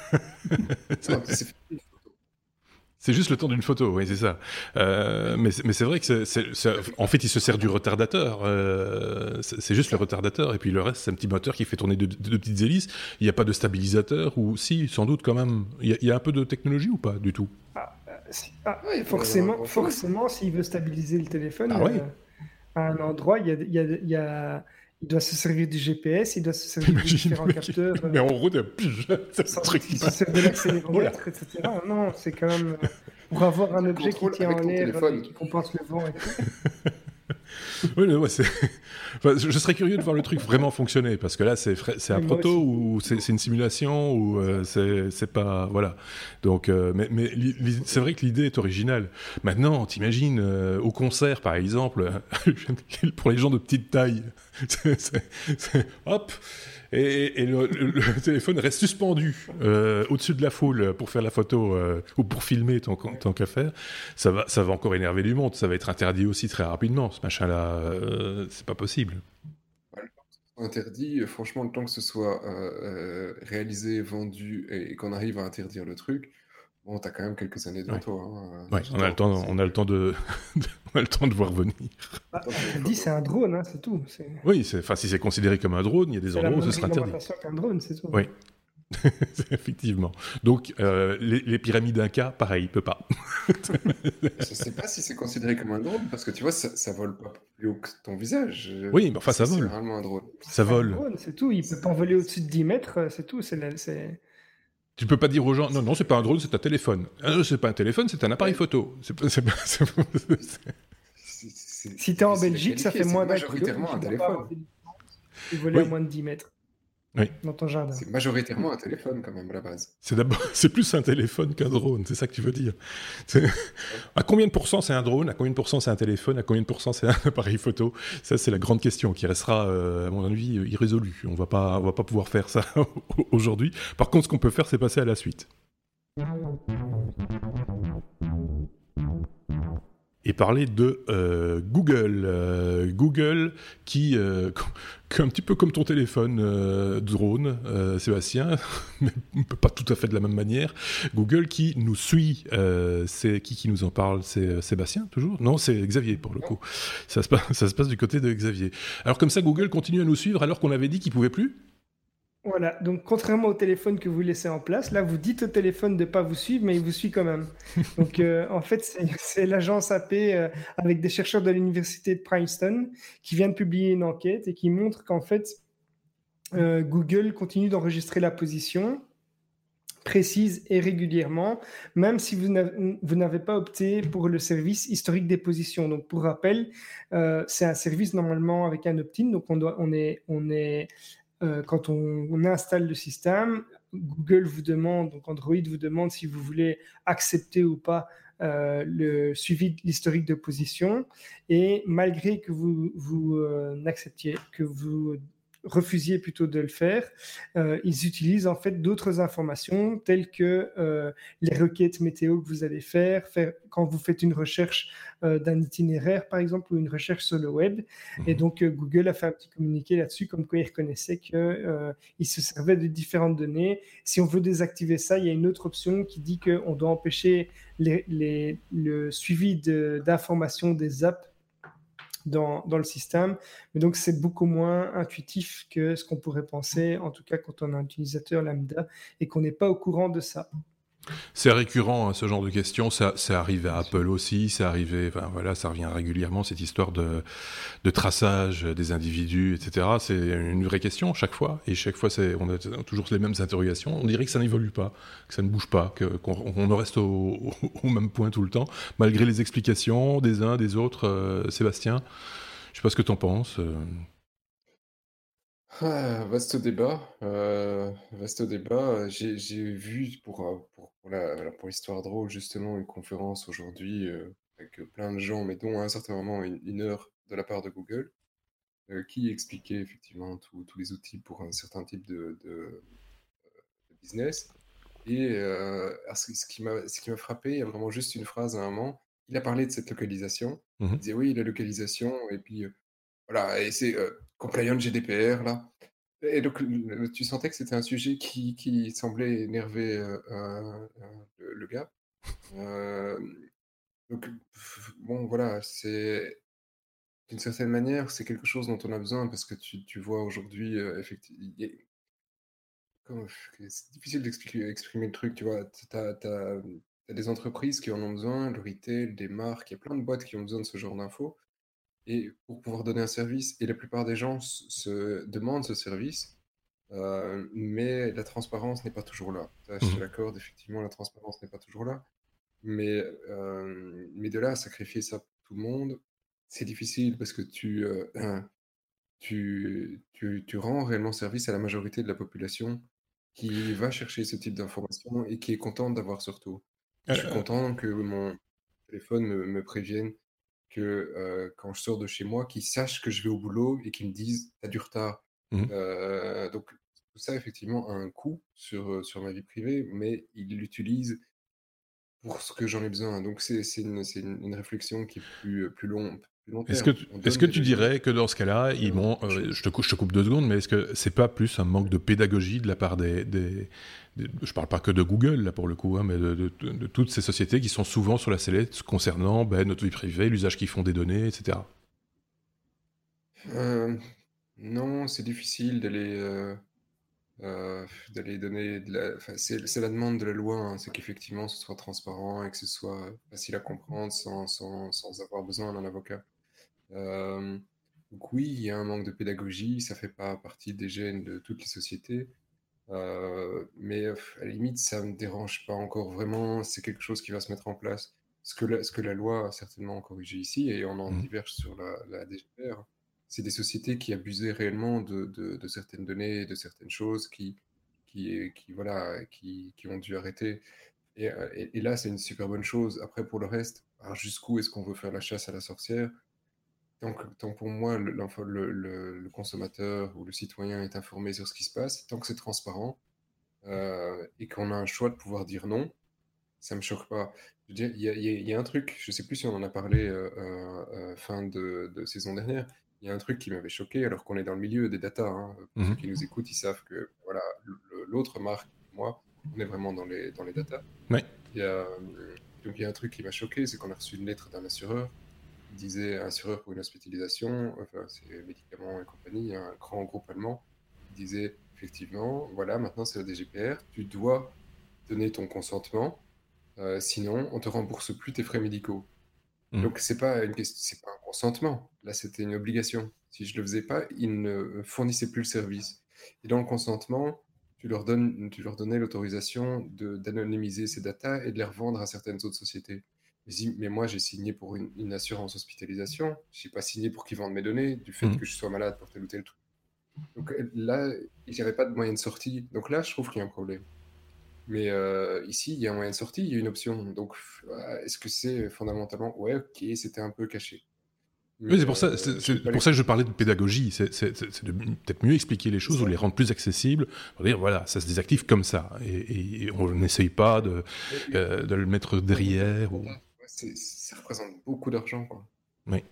C'est juste le temps d'une photo, oui, c'est ça. Euh, mais c'est vrai que c'est, en fait, il se sert du retardateur. Euh, c'est juste le retardateur, et puis le reste, c'est un petit moteur qui fait tourner deux, petites hélices. Il n'y a pas de stabilisateur, ou si, sans doute quand même. Il y, a, un peu de technologie ou pas du tout? Ah, ah Forcément, forcément s'il veut stabiliser le téléphone, ah euh, à un endroit, il y a, y a il doit se servir du GPS, il doit se servir de différents capteurs. Mais en gros, c'est un truc. Il se sert de l'accéléromètre, etc. Non, c'est quand même euh, pour avoir un objet qui tient en l'air, qui compense le vent et tout. [laughs] oui, mais c'est... [laughs] je serais curieux de voir le truc vraiment fonctionner parce que là, c'est, un proto ou c'est, une simulation ou euh, c'est, pas. Voilà. Donc, euh, mais, mais c'est vrai que l'idée est originale. Maintenant, t'imagines au concert, par exemple, [laughs] pour les gens de petite taille, [laughs] hop et, le, [laughs] téléphone reste suspendu euh, au-dessus de la foule pour faire la photo euh, ou pour filmer tant, qu'à faire, ça va, ça va encore énerver du monde. Ça va être interdit aussi très rapidement, ce machin-là. Euh, c'est pas possible. Interdit, franchement, le temps que ce soit réalisé, vendu et qu'on arrive à interdire le truc, Bon, t'as quand même quelques années devant toi. Hein, ouais, on a, le temps, on a le temps de, on a le temps de voir venir. Ah, dit c'est un drone, hein, c'est tout. Oui, enfin si c'est considéré comme un drone, il y a des endroits où ce sera interdit. qu'un drone, c'est tout. Oui. [laughs] Effectivement. Donc, euh, les, pyramides Inca, pareil, il peut pas. je sais pas si c'est considéré comme un drone, parce que tu vois, ça, ça vole pas plus haut que ton visage. Oui, mais enfin, ça, vole. C'est un drone. Ça vole. C'est tout, il peut pas voler au-dessus de 10 mètres, c'est tout. C'est tu peux pas dire aux gens, non, non, c'est pas un drone, c'est un téléphone. Ah, c'est pas un téléphone, c'est un appareil photo. C'est pas, si t'es en Belgique, ça fait moins majoritairement un téléphone. Il volait à moins de 10 mètres dans ton jardin. C'est majoritairement un téléphone quand même à la base. C'est d'abord, [laughs] c'est plus un téléphone qu'un drone, c'est ça que tu veux dire. À combien de pourcents c'est un drone? À combien de pourcents c'est un téléphone? À combien de pourcents c'est un [laughs] appareil photo? Ça c'est la grande question qui restera, euh, à mon avis, irrésolue. On va pas, on va pas pouvoir faire ça [laughs] aujourd'hui. Par contre, ce qu'on peut faire, c'est passer à la suite et parler de euh, Google. Euh, Google qui, euh, un petit peu comme ton téléphone drone, Sébastien, [laughs] mais pas tout à fait de la même manière. Google qui nous suit, c'est qui qui nous en parle C'est Sébastien toujours? Non, c'est Xavier pour le coup. Ça se, passe, [laughs] ça se passe du côté de Xavier. Alors comme ça, Google continue à nous suivre alors qu'on avait dit qu'il pouvait plus? Voilà, donc contrairement au téléphone que vous laissez en place, là vous dites au téléphone de ne pas vous suivre, mais il vous suit quand même. [laughs] Donc euh, en fait, c'est l'agence AP euh, avec des chercheurs de l'université de Princeton qui vient de publier une enquête et qui montre qu'en fait, euh, Google continue d'enregistrer la position précise et régulièrement, même si vous n'avez pas opté pour le service historique des positions. Donc, pour rappel, c'est un service normalement avec un opt-in. Donc, on, doit, on est, on est euh, quand on, installe le système, Google vous demande, donc Android vous demande si vous voulez accepter ou pas euh, le suivi de l'historique de position. Et malgré que vous, vous euh, n'acceptiez, que vous refusiez plutôt de le faire, euh, ils utilisent en fait d'autres informations telles que euh, les requêtes météo que vous allez faire, faire quand vous faites une recherche euh, d'un itinéraire par exemple ou une recherche sur le web. Et mhm. donc Google a fait un petit communiqué là-dessus comme quoi il reconnaissait qu'il se servait de différentes données. Si on veut désactiver ça, il y a une autre option qui dit qu'on doit empêcher les, le suivi d'informations des apps dans, le système. Mais donc, c'est beaucoup moins intuitif que ce qu'on pourrait penser, en tout cas quand on est un utilisateur lambda et qu'on n'est pas au courant de ça. C'est récurrent, hein, ce genre de questions. Ça, c'est arrivé à Apple aussi. C'est arrivé, enfin voilà, ça revient régulièrement cette histoire de, de traçage des individus, etc. C'est une vraie question chaque fois, et chaque fois, on a toujours les mêmes interrogations. On dirait que ça n'évolue pas, que ça ne bouge pas, qu'on reste au, au, même point tout le temps, malgré les explications des uns, des autres. Euh, Sébastien, je sais pas ce que tu en penses. Euh. Ah, vaste débat, euh, vaste débat. J'ai j'ai vu pour, euh, pour pour la pour l'histoire drôle justement une conférence aujourd'hui, euh, avec, plein de gens, mais dont à un certain moment une heure de la part de Google, qui expliquait effectivement tous tous les outils pour un certain type de de, business et ce qui m'a ce qui m'a frappé, il y a vraiment juste une phrase à un moment, il a parlé de cette localisation. Mmh il disait: «Oui, la localisation» et puis, voilà et c'est, compliant GDPR là. Et donc tu sentais que c'était un sujet qui qui semblait énerver, euh, euh, le gars. donc bon voilà, c'est d'une certaine manière, c'est quelque chose dont on a besoin parce que tu tu vois aujourd'hui, effectivement c'est difficile d'expliquer exprimer le truc, tu vois? Tu as des entreprises qui en ont besoin, le retail, des marques, il y a plein de boîtes qui ont besoin de ce genre d'infos et pour pouvoir donner un service. Et la plupart des gens se demandent ce service, euh, mais la transparence n'est pas toujours là. Je te mmh l'accorde, effectivement, la transparence n'est pas toujours là. Mais, euh, mais de là à sacrifier ça pour tout le monde, c'est difficile parce que tu, euh, [clears throat] tu, tu, tu, rends réellement service à la majorité de la population qui va chercher ce type d'informations et qui est contente d'avoir surtout. Je suis content que mon téléphone me, me prévienne que euh, quand je sors de chez moi, qu'ils sachent que je vais au boulot et qu'ils me disent t'as du retard. Mmh euh, donc tout ça effectivement a un coût sur, sur ma vie privée, mais ils l'utilisent pour ce que j'en ai besoin. Donc c'est une, une, une, réflexion qui est plus, plus longue, est-ce que, est que tu dirais que dans ce cas-là, ils m'ont, euh, je, te, je, te, coupe deux secondes, mais est-ce que c'est pas plus un manque de pédagogie de la part des, des, je parle pas que de Google là pour le coup, hein, mais de, de, toutes ces sociétés qui sont souvent sur la sellette concernant ben, notre vie privée, l'usage qu'ils font des données, etc. Euh, non, c'est difficile d'aller euh, d'aller donner de la... enfin, c'est la demande de la loi, hein, c'est qu'effectivement ce soit transparent et que ce soit facile à comprendre sans, sans, sans avoir besoin d'un avocat. Euh, donc oui, il y a un manque de pédagogie, ça fait pas partie des gènes de toutes les sociétés, euh, mais à la limite, ça me dérange pas encore vraiment, c'est quelque chose qui va se mettre en place. Ce que la, ce que la loi a certainement corrigé ici, et on en mmh. diverge sur la, la DGPR, c'est des sociétés qui abusaient réellement de, de, certaines données, de certaines choses, qui, qui, qui voilà, qui, qui, ont dû arrêter. Et, et, là, c'est une super bonne chose. Après, pour le reste, jusqu'où est-ce qu'on veut faire la chasse à la sorcière? Tant, pour moi, le, le, le, consommateur ou le citoyen est informé sur ce qui se passe, tant que c'est transparent euh, et qu'on a un choix de pouvoir dire non, ça me choque pas. Je veux dire, il y, y, a un truc, je sais plus si on en a parlé euh, euh, fin de, de, saison dernière, il y a un truc qui m'avait choqué, alors qu'on est dans le milieu des datas. Hein, pour ceux mhm. qui nous écoutent, ils savent que voilà, l'autre marque, moi, on est vraiment dans les, dans les datas. Donc il y a un truc qui m'a choqué, c'est qu'on a reçu une lettre d'un assureur disait assureur pour une hospitalisation, enfin c'est médicaments et compagnie, un grand groupe allemand, qui disait effectivement, voilà, maintenant c'est le DGPR, tu dois donner ton consentement, euh, sinon on te rembourse plus tes frais médicaux. Mmh. Donc c'est pas une c'est pas un consentement. Là, c'était une obligation. Si je le faisais pas, ils ne fournissaient plus le service. Et dans le consentement, tu leur donnes, tu leur donnais l'autorisation d'anonymiser ces datas et de les revendre à certaines autres sociétés. Mais moi, j'ai signé pour une, assurance hospitalisation. Je n'ai pas signé pour qu'ils vendent mes données, du fait mmh. que je sois malade pour tel ou tel truc. Donc là, il n'y avait pas de moyen de sortie. Donc là, je trouve qu'il y a un problème. Mais euh, ici, il y a un moyen de sortie, il y a une option. Donc, est-ce que c'est fondamentalement, ouais, ok, c'était un peu caché. oui, c'est pour, ça, c'est, pour ça que je parlais de pédagogie. C'est, de peut-être mieux expliquer les choses ou les rendre plus accessibles. Dire, voilà, ça se désactive comme ça. Et, on n'essaye pas de, euh, de, le mettre derrière. Ou... ça représente beaucoup d'argent. Quoi. Oui.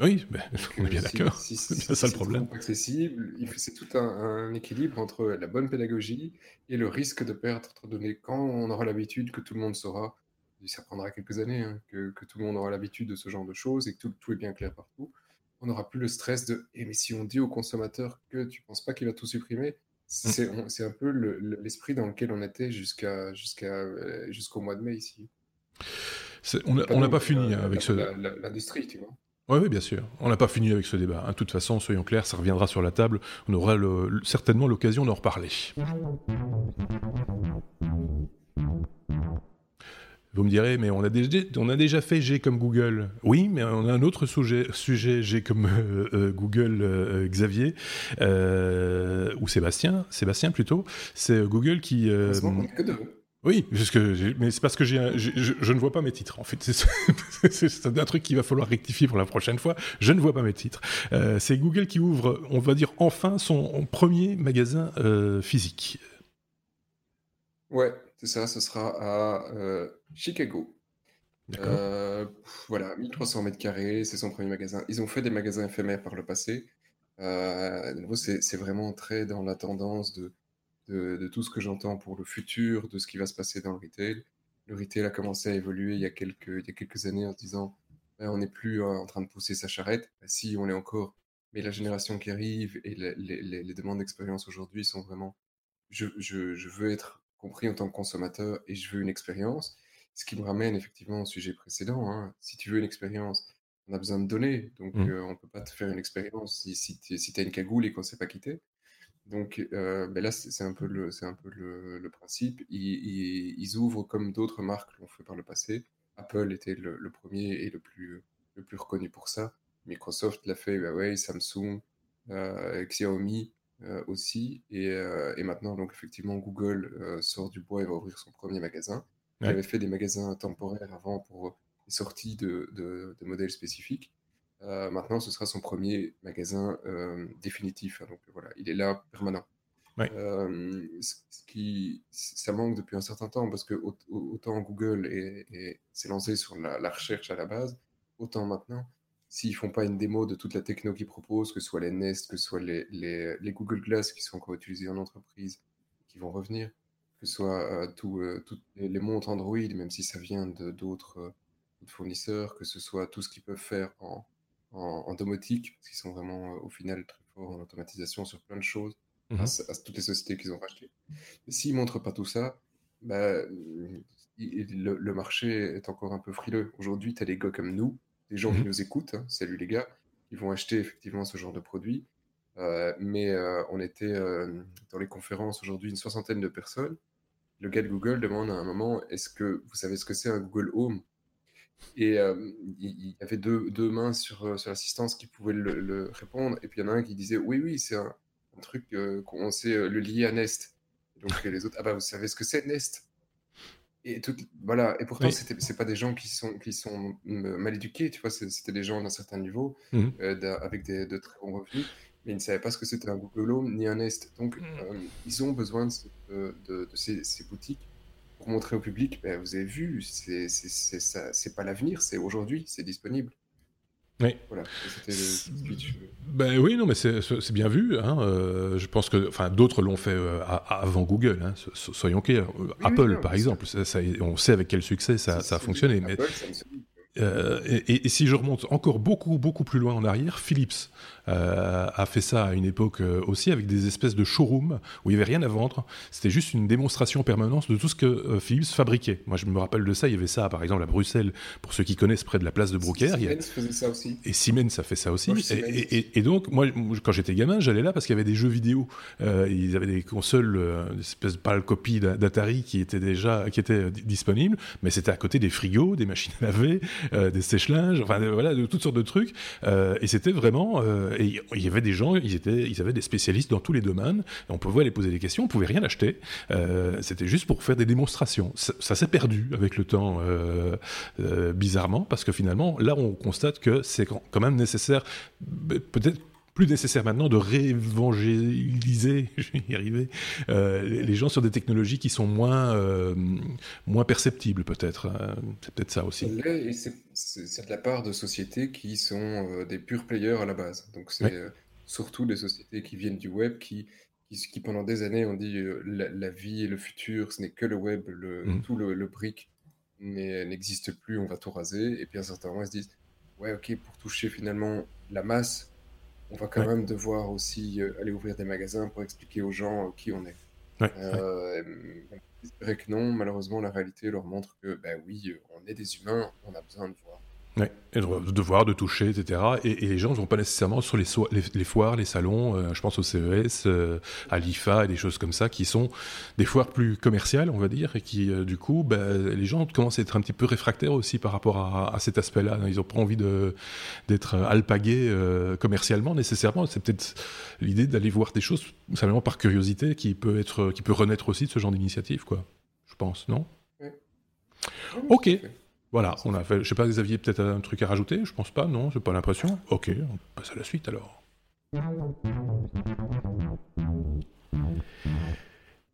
Oui, ben, [laughs] on est bien d'accord. [laughs] c'est ça le problème. accessible, c'est tout un, équilibre entre la bonne pédagogie et le risque de perdre donné. Quand on aura l'habitude que tout le monde saura, ça prendra quelques années, hein, que, tout le monde aura l'habitude de ce genre de choses et que tout, est bien clair partout, on n'aura plus le stress de eh, mais si on dit au consommateur que tu ne penses pas qu'il va tout supprimer, mmh. c'est un peu l'esprit dans lequel on était jusqu'à jusqu'à euh, jusqu'au mois de mai ici. On n'a pas fini avec ce. L'industrie, tu vois. Oui, bien sûr. On n'a pas fini avec ce débat. Hein. De toute façon, soyons clairs, ça reviendra sur la table. On aura certainement l'occasion d'en reparler. Vous me direz, mais on a déjà, on a déjà fait G comme Google. Oui, mais on a un autre sujet, sujet G comme euh, euh, Google euh, Xavier, ou Sébastien, Sébastien plutôt. C'est Google qui... Oui, mais c'est parce que j'ai, je, ne vois pas mes titres. En fait, [laughs] c'est un truc qu'il va falloir rectifier pour la prochaine fois. Je ne vois pas mes titres. Euh, c'est Google qui ouvre, on va dire enfin son premier magasin euh, physique. Ouais, c'est ça. Ce sera à euh, Chicago. voilà, 1300 mètres carrés, c'est son premier magasin. Ils ont fait des magasins éphémères par le passé. de nouveau, c'est vraiment très dans la tendance de de, tout ce que j'entends pour le futur, de ce qui va se passer dans le retail. Le retail a commencé à évoluer il y a quelques, il y a quelques années en se disant ben, on n'est plus en train de pousser sa charrette. Ben, si, on est encore. Mais la génération qui arrive et les, demandes d'expérience aujourd'hui sont vraiment je, je, veux être compris en tant que consommateur et je veux une expérience. Ce qui me ramène effectivement au sujet précédent. Hein. Si tu veux une expérience, on a besoin de données. Donc, mmh. euh, on ne peut pas te faire une expérience si, si tu as une cagoule et qu'on ne sait pas quitter. Donc euh, ben là, c'est un peu le, c'est un peu le, principe. Ils, ouvrent comme d'autres marques l'ont fait par le passé. Apple était le, premier et le plus, le plus reconnu pour ça. Microsoft l'a fait, Huawei, Samsung, euh, Xiaomi euh, aussi. Et, et, maintenant, donc effectivement, Google sort du bois et va ouvrir son premier magasin. Il avait fait des magasins temporaires avant pour les sorties de, de modèles spécifiques. Euh, maintenant, ce sera son premier magasin euh, définitif. Hein, donc voilà, il est là permanent. Euh, ce qui, ça manque depuis un certain temps parce que autant Google s'est lancé sur la, recherche à la base, autant maintenant, s'ils font pas une démo de toute la techno qu'ils proposent, que ce soit les Nest, que ce soit les, les, Google Glass qui sont encore utilisés en entreprise, qui vont revenir, que ce soit tous les, les, montres Android, même si ça vient d'autres fournisseurs, que ce soit tout ce qu'ils peuvent faire en, en, domotique, parce qu'ils sont vraiment euh, au final très forts en automatisation sur plein de choses, mmh à, toutes les sociétés qu'ils ont rachetées. Mais s'ils ne montrent pas tout ça, bah, le, marché est encore un peu frileux. Aujourd'hui, tu as des gars comme nous, des gens qui mmh nous écoutent, hein, salut les gars, qui vont acheter effectivement ce genre de produit. Euh, mais euh, on était dans les conférences aujourd'hui une soixantaine de personnes. Le gars de Google demande à un moment est-ce que vous savez ce que c'est un Google Home? Et il y avait deux, deux mains sur, sur l'assistance qui pouvaient le, répondre. Et puis il y en a un qui disait Oui, oui, c'est un, truc qu'on sait le lier à Nest. donc les autres Ah bah vous savez ce que c'est Nest? Et tout, voilà. Et pourtant, ce c'est pas des gens qui sont, qui sont mal éduqués, tu vois, c'était des gens d'un certain niveau, mmh avec des, de très bons revenus, mais ils ne savaient pas ce que c'était un Google Home ni un Nest. Donc, mmh. ils ont besoin de, de, de ces, ces, boutiques pour montrer au public, ben, vous avez vu, c'est pas l'avenir, c'est aujourd'hui, c'est disponible. Oui. Voilà, Ben oui, non, mais c'est bien vu. Hein. Euh, je pense que, enfin, d'autres l'ont fait euh, avant Google. Hein, soyons clairs. Apple, par exemple, ça, on sait avec quel succès ça, ça a fonctionné. mais, euh, et, si je remonte encore beaucoup, beaucoup plus loin en arrière, Philips euh, a fait ça à une époque euh, aussi avec des espèces de showrooms où il n'y avait rien à vendre. C'était juste une démonstration permanente de tout ce que euh, Philips fabriquait. Moi, je me rappelle de ça. Il y avait ça, par exemple, à Bruxelles, pour ceux qui connaissent près de la place de Brouckère. Siemens faisait ça aussi. Et Siemens, ça fait ça aussi. et, donc, moi, quand j'étais gamin, j'allais là parce qu'il y avait des jeux vidéo. ils avaient des consoles, des espèces de pâles copies d'Atari qui étaient déjà qui étaient disponibles, mais c'était à côté des frigos, des machines à laver, des sèche-linges, enfin voilà, de toutes sortes de trucs. et c'était vraiment il y avait des gens, ils, étaient, ils avaient des spécialistes dans tous les domaines, on pouvait aller poser des questions, on pouvait rien acheter, euh, c'était juste pour faire des démonstrations. Ça, s'est perdu avec le temps, euh, euh, bizarrement, parce que finalement, là, on constate que c'est quand même nécessaire, peut-être plus nécessaire maintenant de réévangéliser, [laughs] je vais y arriver, les gens sur des technologies qui sont moins, moins perceptibles peut-être. Hein. C'est peut-être ça aussi. C'est de la part de sociétés qui sont des purs players à la base. Donc c'est surtout des sociétés qui viennent du web, qui, qui, pendant des années ont dit la, vie et le futur, ce n'est que le web, le, mmh. tout le, le brick n'existe plus, on va tout raser. Et puis à un certain moment, ils se disent ouais, ok, pour toucher finalement la masse on va quand même devoir aussi euh, aller ouvrir des magasins pour expliquer aux gens euh, qui on est. Euh, c'est vrai que non, malheureusement, la réalité leur montre que, ben oui, on est des humains, on a besoin de voir. Ouais, et de, voir, de toucher, etc. Et, les gens ne vont pas nécessairement sur les, les, foires, les salons, euh, je pense au CES, euh, à l'IFA et des choses comme ça, qui sont des foires plus commerciales, on va dire, et qui, euh, du coup, ben, les gens commencent à être un petit peu réfractaires aussi par rapport à, cet aspect-là. Ils n'ont pas envie d'être alpagués commercialement, nécessairement. C'est peut-être l'idée d'aller voir des choses simplement par curiosité qui peut, être, qui peut renaître aussi de ce genre d'initiative, quoi. Je pense, non? Ok. Voilà, on a fait. Je sais pas, Xavier, peut-être un truc à rajouter Je pense pas, non J'ai pas l'impression. Ok, on passe à la suite alors.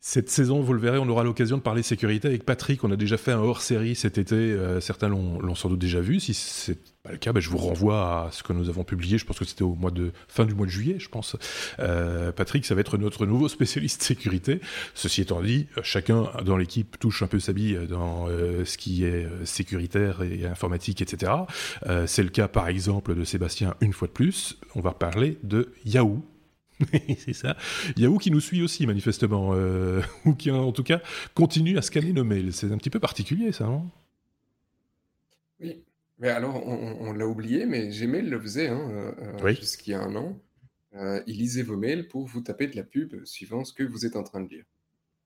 Cette saison, vous le verrez, on aura l'occasion de parler sécurité avec Patrick. On a déjà fait un hors-série cet été. Euh, certains l'ont sans doute déjà vu. Si c'est pas le cas, ben, je vous renvoie à ce que nous avons publié. Je pense que c'était au mois de fin du mois de juillet, je pense. Euh, Patrick, ça va être notre nouveau spécialiste [laughs] sécurité. Ceci étant dit, chacun dans l'équipe touche un peu sa bille dans euh, ce qui est sécuritaire et informatique, etc. c'est le cas, par exemple, de Sébastien une fois de plus. On va parler de Yahoo c'est ça. Yahoo qui nous suit aussi, manifestement, euh, [laughs] ou qui en tout cas continue à scanner nos mails. C'est un petit peu particulier, ça, non? Oui. Mais alors, on, l'a oublié, mais Gmail le faisait hein, euh, euh, jusqu'il y a un an. il lisait vos mails pour vous taper de la pub suivant ce que vous êtes en train de lire.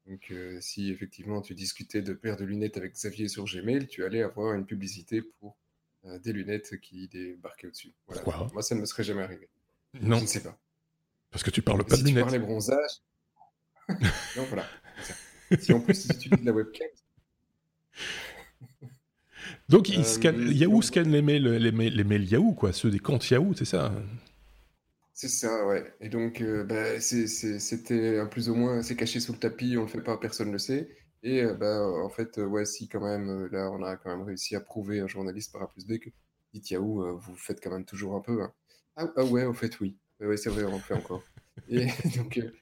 Donc, si effectivement tu discutais de paire de lunettes avec Xavier sur Gmail, tu allais avoir une publicité pour des lunettes qui débarquaient au-dessus. Voilà. Moi, ça ne me serait jamais arrivé. Non. Je ne sais pas. Parce que tu parles pas de lunettes. Si tu parlais bronzage. [laughs] non, voilà. Si en plus tu utilises la webcam. Donc il euh, Yahoo scanne les mails, les, mails, les mails Yahoo, quoi, ceux des comptes Yahoo, c'est ça C'est ça, ouais. Et donc, euh, bah, c'était un plus ou moins, c'est caché sous le tapis, on le fait pas, personne ne le sait. Et euh, bah, en fait, ouais, si quand même, là, on a quand même réussi à prouver, un journaliste par A plus B, que dites Yahoo, vous faites quand même toujours un peu. Hein. Ah, ah, ouais, en fait, oui. Oui, c'est vrai, on le fait encore. Et [laughs] donc, euh,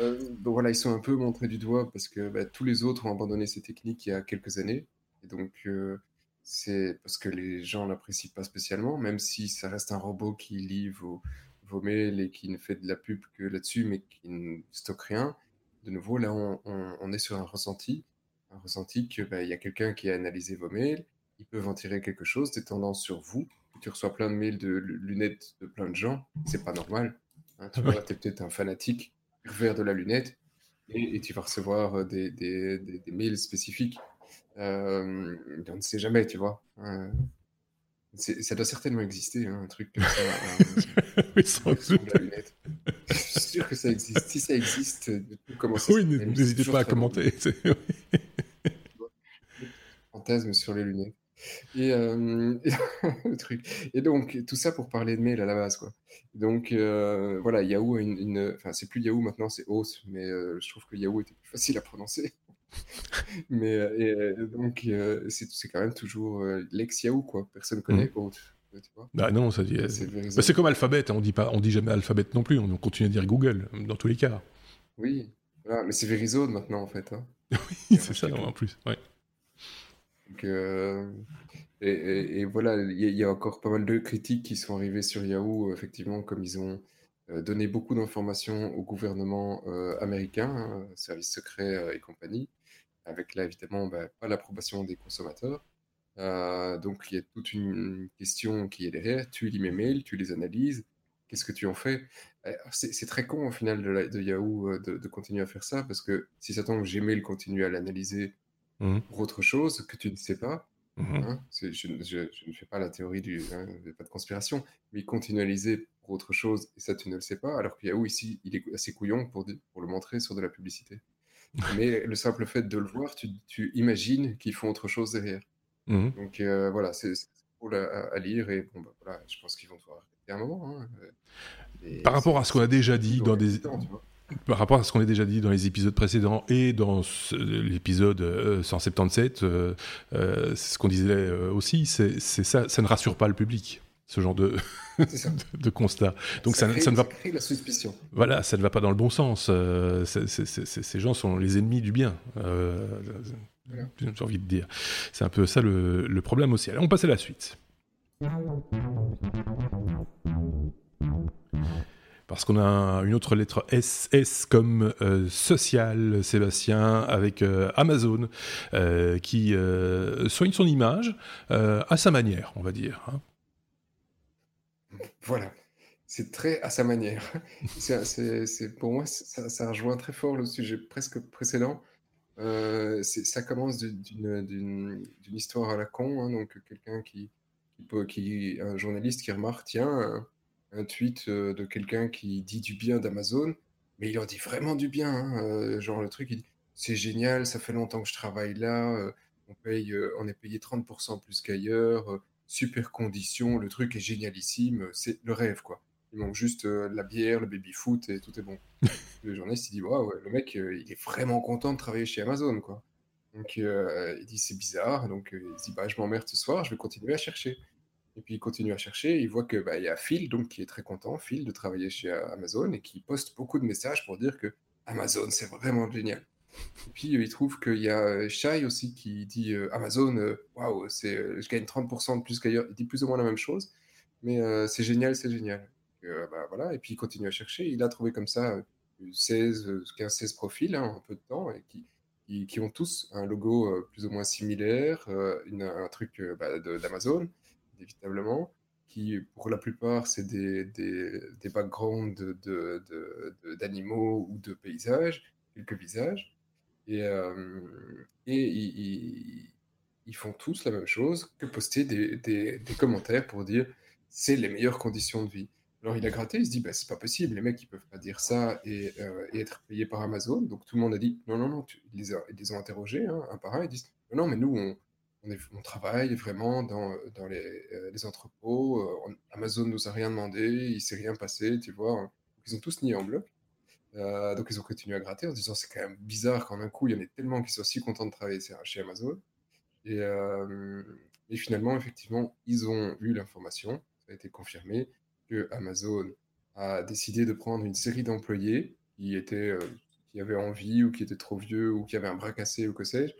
euh, voilà, ils sont un peu montrés du doigt parce que bah, tous les autres ont abandonné ces techniques il y a quelques années. Et donc, euh, c'est parce que les gens l'apprécient pas spécialement, même si ça reste un robot qui lit vos, vos mails et qui ne fait de la pub que là-dessus, mais qui ne stocke rien. De nouveau, là, on, on, est sur un ressenti. Un ressenti qu'il bah, y a quelqu'un qui a analysé vos mails, ils peuvent en tirer quelque chose, des tendances sur vous, tu reçois plein de mails de lunettes de plein de gens, c'est pas normal. Hein, tu vois, es peut-être un fanatique vert de la lunette et, tu vas recevoir euh, des, des, des, mails spécifiques. Euh, on ne sait jamais, tu vois. Hein. ça doit certainement exister, hein, un truc comme ça. [laughs] oui, sans doute. Je suis sûr que ça existe. Si ça existe, comment ça Oui, n'hésitez pas à commenter. [laughs] Fantasme sur les lunettes. Et, euh, [laughs] le truc. Et donc, tout ça pour parler de mail à la base, quoi. Donc, euh, voilà, Yahoo a une, Enfin, c'est plus Yahoo maintenant, c'est Oath, mais euh, je trouve que Yahoo était plus facile à prononcer. [laughs] mais et, donc, c'est quand même toujours l'ex-Yahoo, quoi. Personne connaît mmh. Oath. Bah non, ça dit. Bah, c'est comme Alphabet, hein, on dit pas, on dit jamais Alphabet non plus, on continue à dire Google dans tous les cas. Oui, mais c'est Verizon maintenant en fait. Hein. [laughs] oui, c'est ça en plus. Ouais. Euh, Et, voilà, il y, a encore pas mal de critiques qui sont arrivées sur Yahoo, effectivement, comme ils ont donné beaucoup d'informations au gouvernement américain, hein, services secrets et compagnie, avec là évidemment bah, pas l'approbation des consommateurs. donc il y a toute une question qui est derrière. Tu lis mes mails, tu les analyses, qu'est-ce que tu en fais? C'est très con au final de, Yahoo de, continuer à faire ça, parce que si ça tombe, Gmail continue à l'analyser mmh. pour autre chose que tu ne sais pas, Mmh hein, je, ne fais pas la théorie du hein, pas de conspiration, mais continualiser pour autre chose, et ça tu ne le sais pas, alors que Yahoo ici, il est assez couillon pour, pour le montrer sur de la publicité. [laughs] mais le simple fait de le voir, tu, tu imagines qu'ils font autre chose derrière. Mmh Donc euh, voilà, c'est cool à, lire, et bon, bah, voilà, je pense qu'ils vont devoir arrêter un moment. Hein, Par rapport à ce qu'on a déjà dit dans des par rapport à ce qu'on a déjà dit dans les épisodes précédents et dans l'épisode 177, euh, euh, euh, c'est ce qu'on disait aussi, c'est ça, ça ne rassure pas le public ce genre de, [laughs] de, constat. Donc ça, ça, ne va la suspicion. Voilà, ça ne va pas dans le bon sens. ces gens sont les ennemis du bien. J'ai envie de dire. C'est un peu ça le, le problème aussi. Allez, on passe à la suite parce qu'on a une autre lettre S, S comme euh, social, Sébastien, avec euh, Amazon, euh, qui soigne son image à sa manière, on va dire. Hein. Voilà, c'est très à sa manière. c'est, pour moi, ça, rejoint très fort le sujet presque précédent. ça commence d'une, histoire à la con, hein, donc quelqu'un qui, un journaliste qui remarque, tiens, un tweet euh, de quelqu'un qui dit du bien d'Amazon, mais il en dit vraiment du bien. Hein, euh, genre le truc, il dit c'est génial, ça fait longtemps que je travaille là, euh, on, paye, on est payé 30% plus qu'ailleurs, super conditions, le truc est génialissime, c'est le rêve quoi. Il manque juste la bière, le baby-foot et tout est bon. [laughs] le journaliste il dit waouh, le mec il est vraiment content de travailler chez Amazon quoi. Donc il dit c'est bizarre, donc il dit bah je m'emmerde ce soir, je vais continuer à chercher. Et puis il continue à chercher, il voit que bah, il y a Phil donc qui est très content, Phil de travailler chez Amazon et qui poste beaucoup de messages pour dire que Amazon c'est vraiment génial. Et puis il trouve qu'il y a euh, Shai aussi qui dit euh, Amazon, euh, waouh, je gagne 30% de plus qu'ailleurs. Il dit plus ou moins la même chose, mais c'est génial, c'est génial. Bah, voilà. Et puis il continue à chercher. Il a trouvé comme ça 16, 15, 16 profils hein, en peu de temps et qui, qui, ont tous un logo plus ou moins similaire, un truc bah, d'Amazon évitablement, qui pour la plupart, c'est des, des, des, backgrounds d'animaux de, de, ou de paysages, quelques visages. Et, euh, et ils, ils, font tous la même chose que poster des, des commentaires pour dire c'est les meilleures conditions de vie. Alors il a gratté, il se dit bah, c'est pas possible, les mecs ils peuvent pas dire ça et, euh, être payés par Amazon. Donc tout le monde a dit non, non, non, ils, les ils, les ont interrogés hein, un par un, ils disent non, mais nous on, on, travaille vraiment dans, dans les, euh, entrepôts. Euh, Amazon nous a rien demandé, il s'est rien passé, tu vois. ils ont tous nié en bloc. Euh, donc ils ont continué à gratter en disant c'est quand même bizarre qu'en un coup il y en ait tellement qui sont si contents de travailler chez Amazon. Et, et finalement, effectivement, ils ont eu l'information, ça a été confirmé, que Amazon a décidé de prendre une série d'employés qui étaient qui avaient envie ou qui étaient trop vieux ou qui avaient un bras cassé ou que sais-je,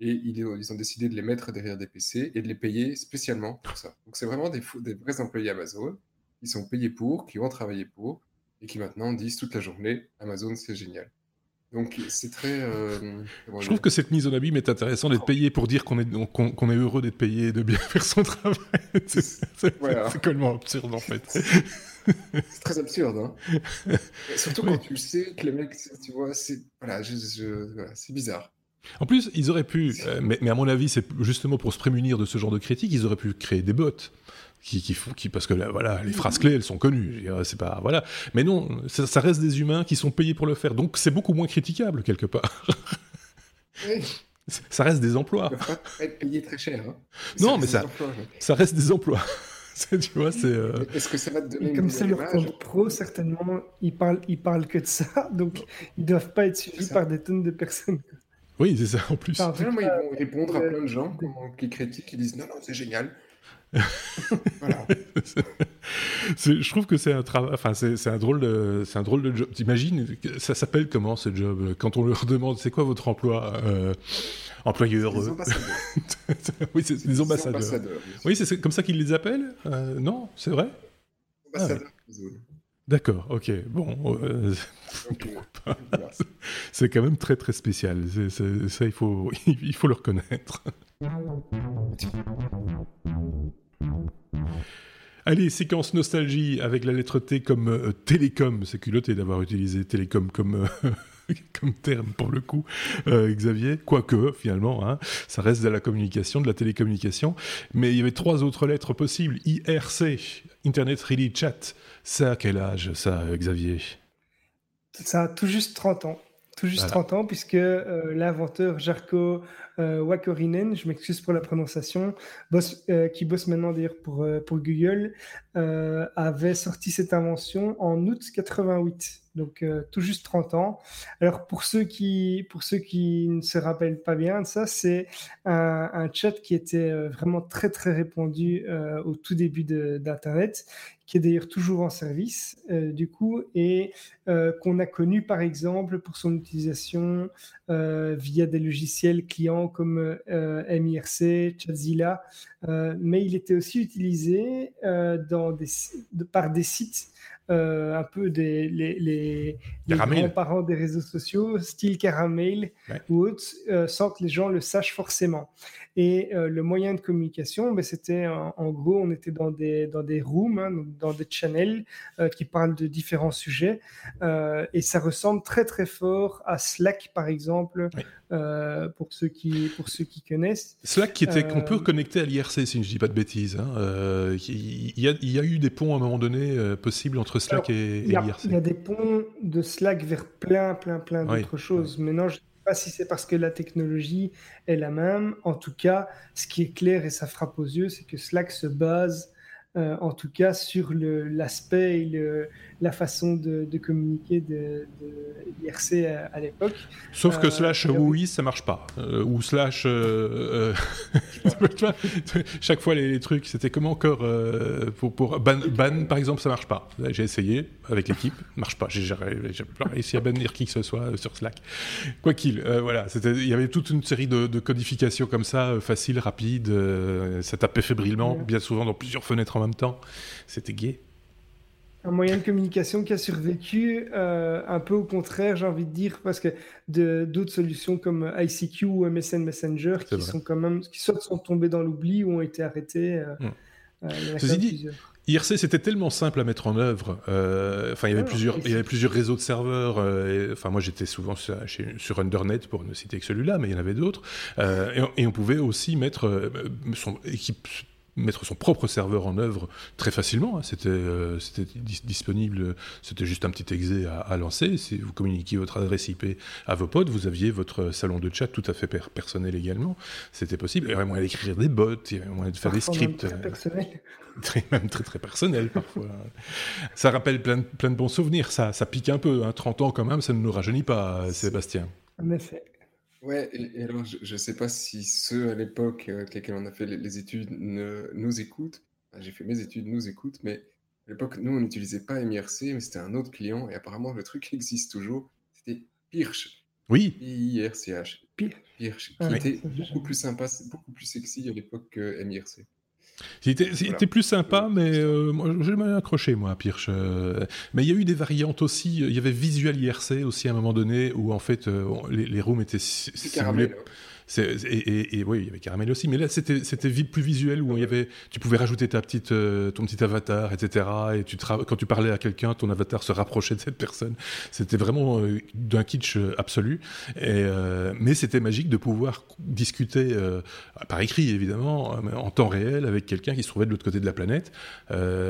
et ils, ont décidé de les mettre derrière des PC et de les payer spécialement pour ça. Donc c'est vraiment des, des vrais employés Amazon qui sont payés pour, qui ont travaillé pour, et qui maintenant disent toute la journée Amazon c'est génial. Donc c'est très. Euh, je trouve que cette mise en abîme est intéressante d'être payé pour dire qu'on est, qu'on, est heureux d'être payé et de bien [laughs] faire son travail. [laughs] c'est, c'est, complètement absurde en fait. [laughs] c'est très absurde. Hein. Surtout quand tu sais que les mecs, tu vois, c'est, voilà, c'est bizarre. En plus, ils auraient pu, euh, mais, à mon avis, c'est justement pour se prémunir de ce genre de critiques, ils auraient pu créer des bots. Qui, qui, qui, parce que voilà, les phrases clés, elles sont connues. C'est pas voilà, mais non, ça, reste des humains qui sont payés pour le faire, donc c'est beaucoup moins critiquable quelque part. Ça reste des emplois. Ça pas être payé très cher. Hein. Non, mais ça, ça reste des emplois. [laughs] tu vois, c'est. Euh, Est-ce que ça va te donner Comme c'est leur compte pro, certainement, ils parlent, ils parlent que de ça, donc ils doivent pas être suivis par des tonnes de personnes. Oui, c'est ça en plus. Enfin, ils vont répondre à plein de gens qui critiquent, qui disent non, non, c'est génial. [laughs] voilà. je trouve que c'est un travail, enfin c'est un drôle de, c'est un drôle de job. T'imagines, ça s'appelle comment ce job Quand on leur demande c'est quoi votre emploi euh, employeurs. Les ambassadeurs. oui, c'est des ambassadeurs. oui, c'est comme ça qu'ils les appellent Non, c'est vrai? Ambassadeurs D'accord, ok. Bon, [laughs] c'est quand même très très spécial. ça, il faut, [laughs] il faut le reconnaître. Allez, séquence nostalgie avec la lettre T comme euh, télécom. C'est culotté d'avoir utilisé télécom comme, euh, [laughs] comme terme pour le coup, euh, Xavier. Quoique, finalement, hein, ça reste de la communication, de la télécommunication. Mais il y avait trois autres lettres possibles. IRC, Internet Really Chat. Ça à quel âge, ça, Xavier? Ça a tout juste 30 ans. Tout juste 30 ans, puisque l'inventeur Jarko euh, Wakorinen, je m'excuse pour la prononciation, euh, qui bosse maintenant d'ailleurs pour, euh, pour Google, avait sorti cette invention en août 88 donc tout juste 30 ans. Alors pour ceux qui, pour ceux qui ne se rappellent pas bien de ça, c'est un, chat qui était vraiment très très répandu au tout début d'Internet qui est d'ailleurs toujours en service, euh, du coup, et euh, qu'on a connu par exemple pour son utilisation euh, via des logiciels clients comme MIRC, Chatzilla, mais il était aussi utilisé par des sites un peu des les, les, grands-parents des réseaux sociaux, style Caramel ou autres, sans que les gens le sachent forcément. Et euh, le moyen de communication, ben, c'était en, gros, on était dans des, dans des rooms, hein, dans des channels euh, qui parlent de différents sujets. Euh, et ça ressemble très très fort à Slack, par exemple, pour, ceux qui, pour ceux qui connaissent. Slack qui était qu'on peut connecter à l'IRC, si je ne dis pas de bêtises. Hein. Il, y a, il, y a, eu des ponts à un moment donné possibles entre Slack et, l'IRC. Il y a des ponts de Slack vers plein, plein, plein d'autres choses. Maintenant, je pas si c'est parce que la technologie est la même. En tout cas, ce qui est clair et ça frappe aux yeux, c'est que Slack se base euh, en tout cas sur l'aspect et la façon de, communiquer de, l'IRC à, l'époque. Sauf que euh, slash oui, ça marche pas. Euh, ou slash... [laughs] chaque fois les, trucs, c'était comment encore pour, pour ban, ban, par exemple, ça marche pas. J'ai essayé avec l'équipe, marche pas. J'ai pas réussi à bannir qui que ce soit sur Slack. Quoi qu'il, voilà, il y avait toute une série de, codifications comme ça, faciles, rapides, ça tapait fébrilement, bien souvent dans plusieurs fenêtres en même temps. C'était gay. Un moyen de communication qui a survécu, euh, un peu au contraire, j'ai envie de dire, parce que d'autres solutions comme ICQ ou MSN Messenger, qui sont quand même, qui soit sont tombés dans l'oubli ou ont été arrêtés. Euh, hmm. euh dit, IRC, c'était tellement simple à mettre en œuvre. Euh, enfin, il y avait plusieurs, il y avait plusieurs réseaux de serveurs. enfin, moi, j'étais souvent sur, sur, Undernet pour ne citer que celui-là, mais il y en avait d'autres. Et, et, on pouvait aussi mettre son équipe mettre son propre serveur en œuvre très facilement. Hein. C'était euh, disponible, c'était juste un petit exé à, lancer. Si vous communiquiez votre adresse IP à vos potes, vous aviez votre salon de chat tout à fait personnel également. C'était possible. Il y avait moyen d'écrire des bots, il y avait moyen de faire des scripts. Même très personnel. [laughs] Très, même très très personnel parfois. ça rappelle plein, plein de bons souvenirs. Ça, ça pique un peu. Hein. 30 ans quand même, ça ne nous rajeunit pas, Sébastien. En effet. Ouais, et, alors je ne sais pas si ceux à l'époque euh, avec lesquels on a fait les, études nous écoutent. J'ai fait mes études, nous écoutent, mais à l'époque, nous, on n'utilisait pas MIRC, mais c'était un autre client, et apparemment, le truc [laughs] existe toujours. C'était Pirch. Oui. I-R-C-H. Pirch, qui était beaucoup plus sympa, beaucoup plus sexy à l'époque que MIRC. C'était plus sympa, mais euh, j'ai mal accroché, moi, à Pirch. Euh. mais il y a eu des variantes aussi. Il y avait Visual IRC aussi à un moment donné, où en fait, euh, les, les, rooms étaient simulés. Et, et, oui, il y avait Caramel aussi, mais là c'était c'était plus visuel où il y avait, tu pouvais rajouter ta petite, euh, ton petit avatar, etc. Et tu quand tu parlais à quelqu'un, ton avatar se rapprochait de cette personne. C'était vraiment euh, d'un kitsch euh, absolu. Et, mais c'était magique de pouvoir discuter par écrit évidemment, en temps réel avec quelqu'un qui se trouvait de l'autre côté de la planète.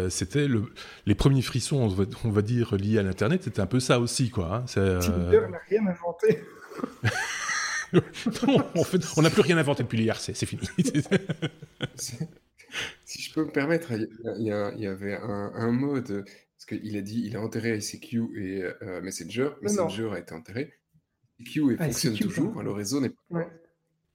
c'était le, les premiers frissons, on va, on va dire liés à l'internet. C'était un peu ça aussi, quoi. Hein. Tinder n'a rien inventé. [laughs] on n'a plus rien inventé depuis l'IRC, c'est fini. [laughs] si je peux me permettre, il y, avait un, mode, parce qu'il a dit il a enterré ICQ et euh, Messenger. Messenger a été enterré. ICQ fonctionne toujours, le réseau n'est pas.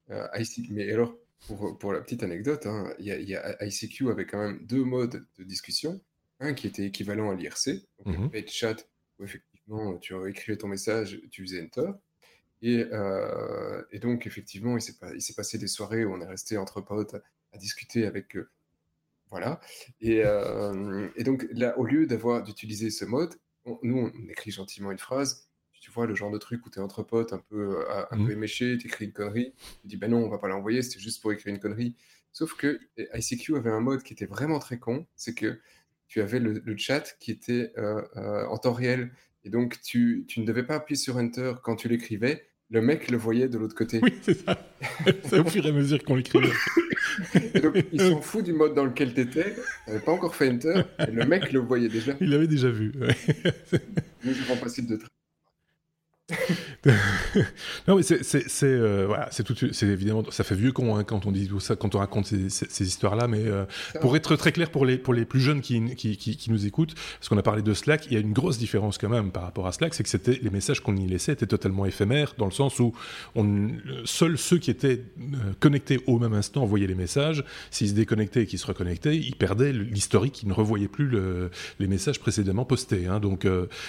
Euh, mais alors, pour, la petite anecdote, hein, il y, a ICQ avait quand même deux modes de discussion. Un qui était équivalent à l'IRC, donc mm chat, où effectivement tu écrivais ton message, tu faisais Enter. Et, et donc, effectivement, il s'est passé des soirées où on est resté entre potes à, discuter avec. voilà. Et, et, donc, là, au lieu d'avoir d'utiliser ce mode, nous, on écrit gentiment une phrase tu vois, le genre de truc où tu es entre potes, un peu, euh, un peu mmh. éméché, tu écris une connerie, tu dis, ben non, on va pas l'envoyer, c'était juste pour écrire une connerie. Sauf que ICQ avait un mode qui était vraiment très con, c'est que tu avais le, chat qui était euh, euh, en temps réel. Et donc, tu, tu, ne devais pas appuyer sur Enter quand tu l'écrivais, le mec le voyait de l'autre côté. Oui, c'est ça. [laughs] c'est au fur et à mesure qu'on l'écrivait. donc, ils sont fous du mode dans lequel tu étais, tu pas encore fait Enter, et le mec le voyait déjà. Il l'avait déjà vu. Nous, je pas de [laughs] non, mais c'est, c'est, c'est, euh, voilà, c'est tout, c'est évidemment, ça fait vieux con hein, quand on dit tout ça, quand on raconte ces, ces, histoires-là, mais euh, pour être très clair pour les, pour les plus jeunes qui, qui, qui, nous écoutent, parce qu'on a parlé de Slack, il y a une grosse différence quand même par rapport à Slack, c'est que c'était, les messages qu'on y laissait étaient totalement éphémères, dans le sens où on, seuls ceux qui étaient euh, connectés au même instant voyaient les messages, s'ils se déconnectaient et qu'ils se reconnectaient, ils perdaient l'historique, ils ne revoyaient plus le, les messages précédemment postés, hein, donc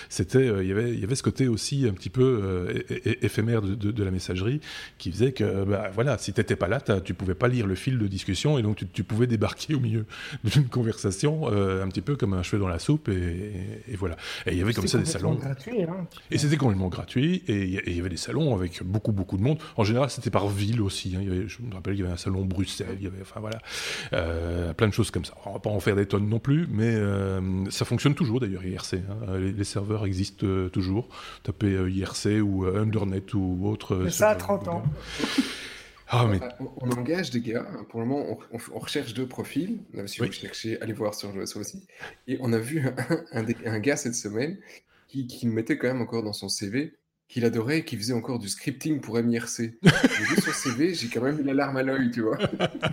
c'était, il y avait, il y avait ce côté aussi un petit peu euh, éphémère de, la messagerie qui faisait que bah, voilà, si tu n'étais pas là, tu pouvais pas lire le fil de discussion et donc tu, pouvais débarquer au milieu [laughs] d'une conversation euh, un petit peu comme un cheveu dans la soupe et, voilà. Et il y avait comme ça des salons. Gratuit, hein. Et c'était complètement gratuit et il y avait des salons avec beaucoup beaucoup de monde. En général, c'était par ville aussi. Hein. je me rappelle qu'il y avait un salon Bruxelles, il y avait enfin voilà, euh, plein de choses comme ça. On va pas en faire des tonnes non plus, mais ça fonctionne toujours d'ailleurs IRC. Hein. Les, les, serveurs existent toujours. Tapez IRC ou euh, Undernet ou autre. Ça a 30 ans. Ah, mais... on, engage des gars. Hein. Pour le moment, on, recherche deux profils. Si vous cherchez, allez voir sur le, sur site. Et on a vu [laughs] un, un, gars cette semaine qui, qui mettait quand même encore dans son CV qu'il adorait et qui faisait encore du scripting pour MIRC. [laughs] J'ai vu son CV, j'ai quand même eu l'alarme à l'œil, tu vois.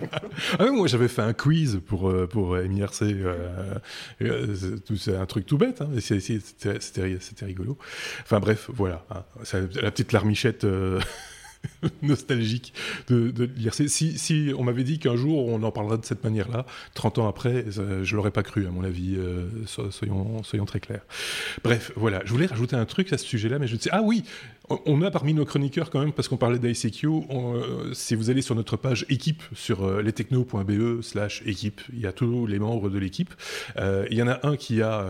[laughs] ah moi j'avais fait un quiz pour, euh, pour MIRC. Euh, euh, c'est un truc tout bête, hein, c'était rigolo. Enfin bref, voilà. Hein. la petite larmichette. [laughs] [laughs] nostalgique de, l'IRC. Si, on m'avait dit qu'un jour on en parlera de cette manière-là, 30 ans après, je l'aurais pas cru, à mon avis, euh, soyons, soyons très clairs. Bref, voilà, je voulais rajouter un truc à ce sujet-là, mais je ne sais. Ah oui, on a parmi nos chroniqueurs quand même, parce qu'on parlait d'ICQ, euh, si vous allez sur notre page équipe sur euh, lestechno.be slash équipe, il y a tous les membres de l'équipe. il y en a un qui a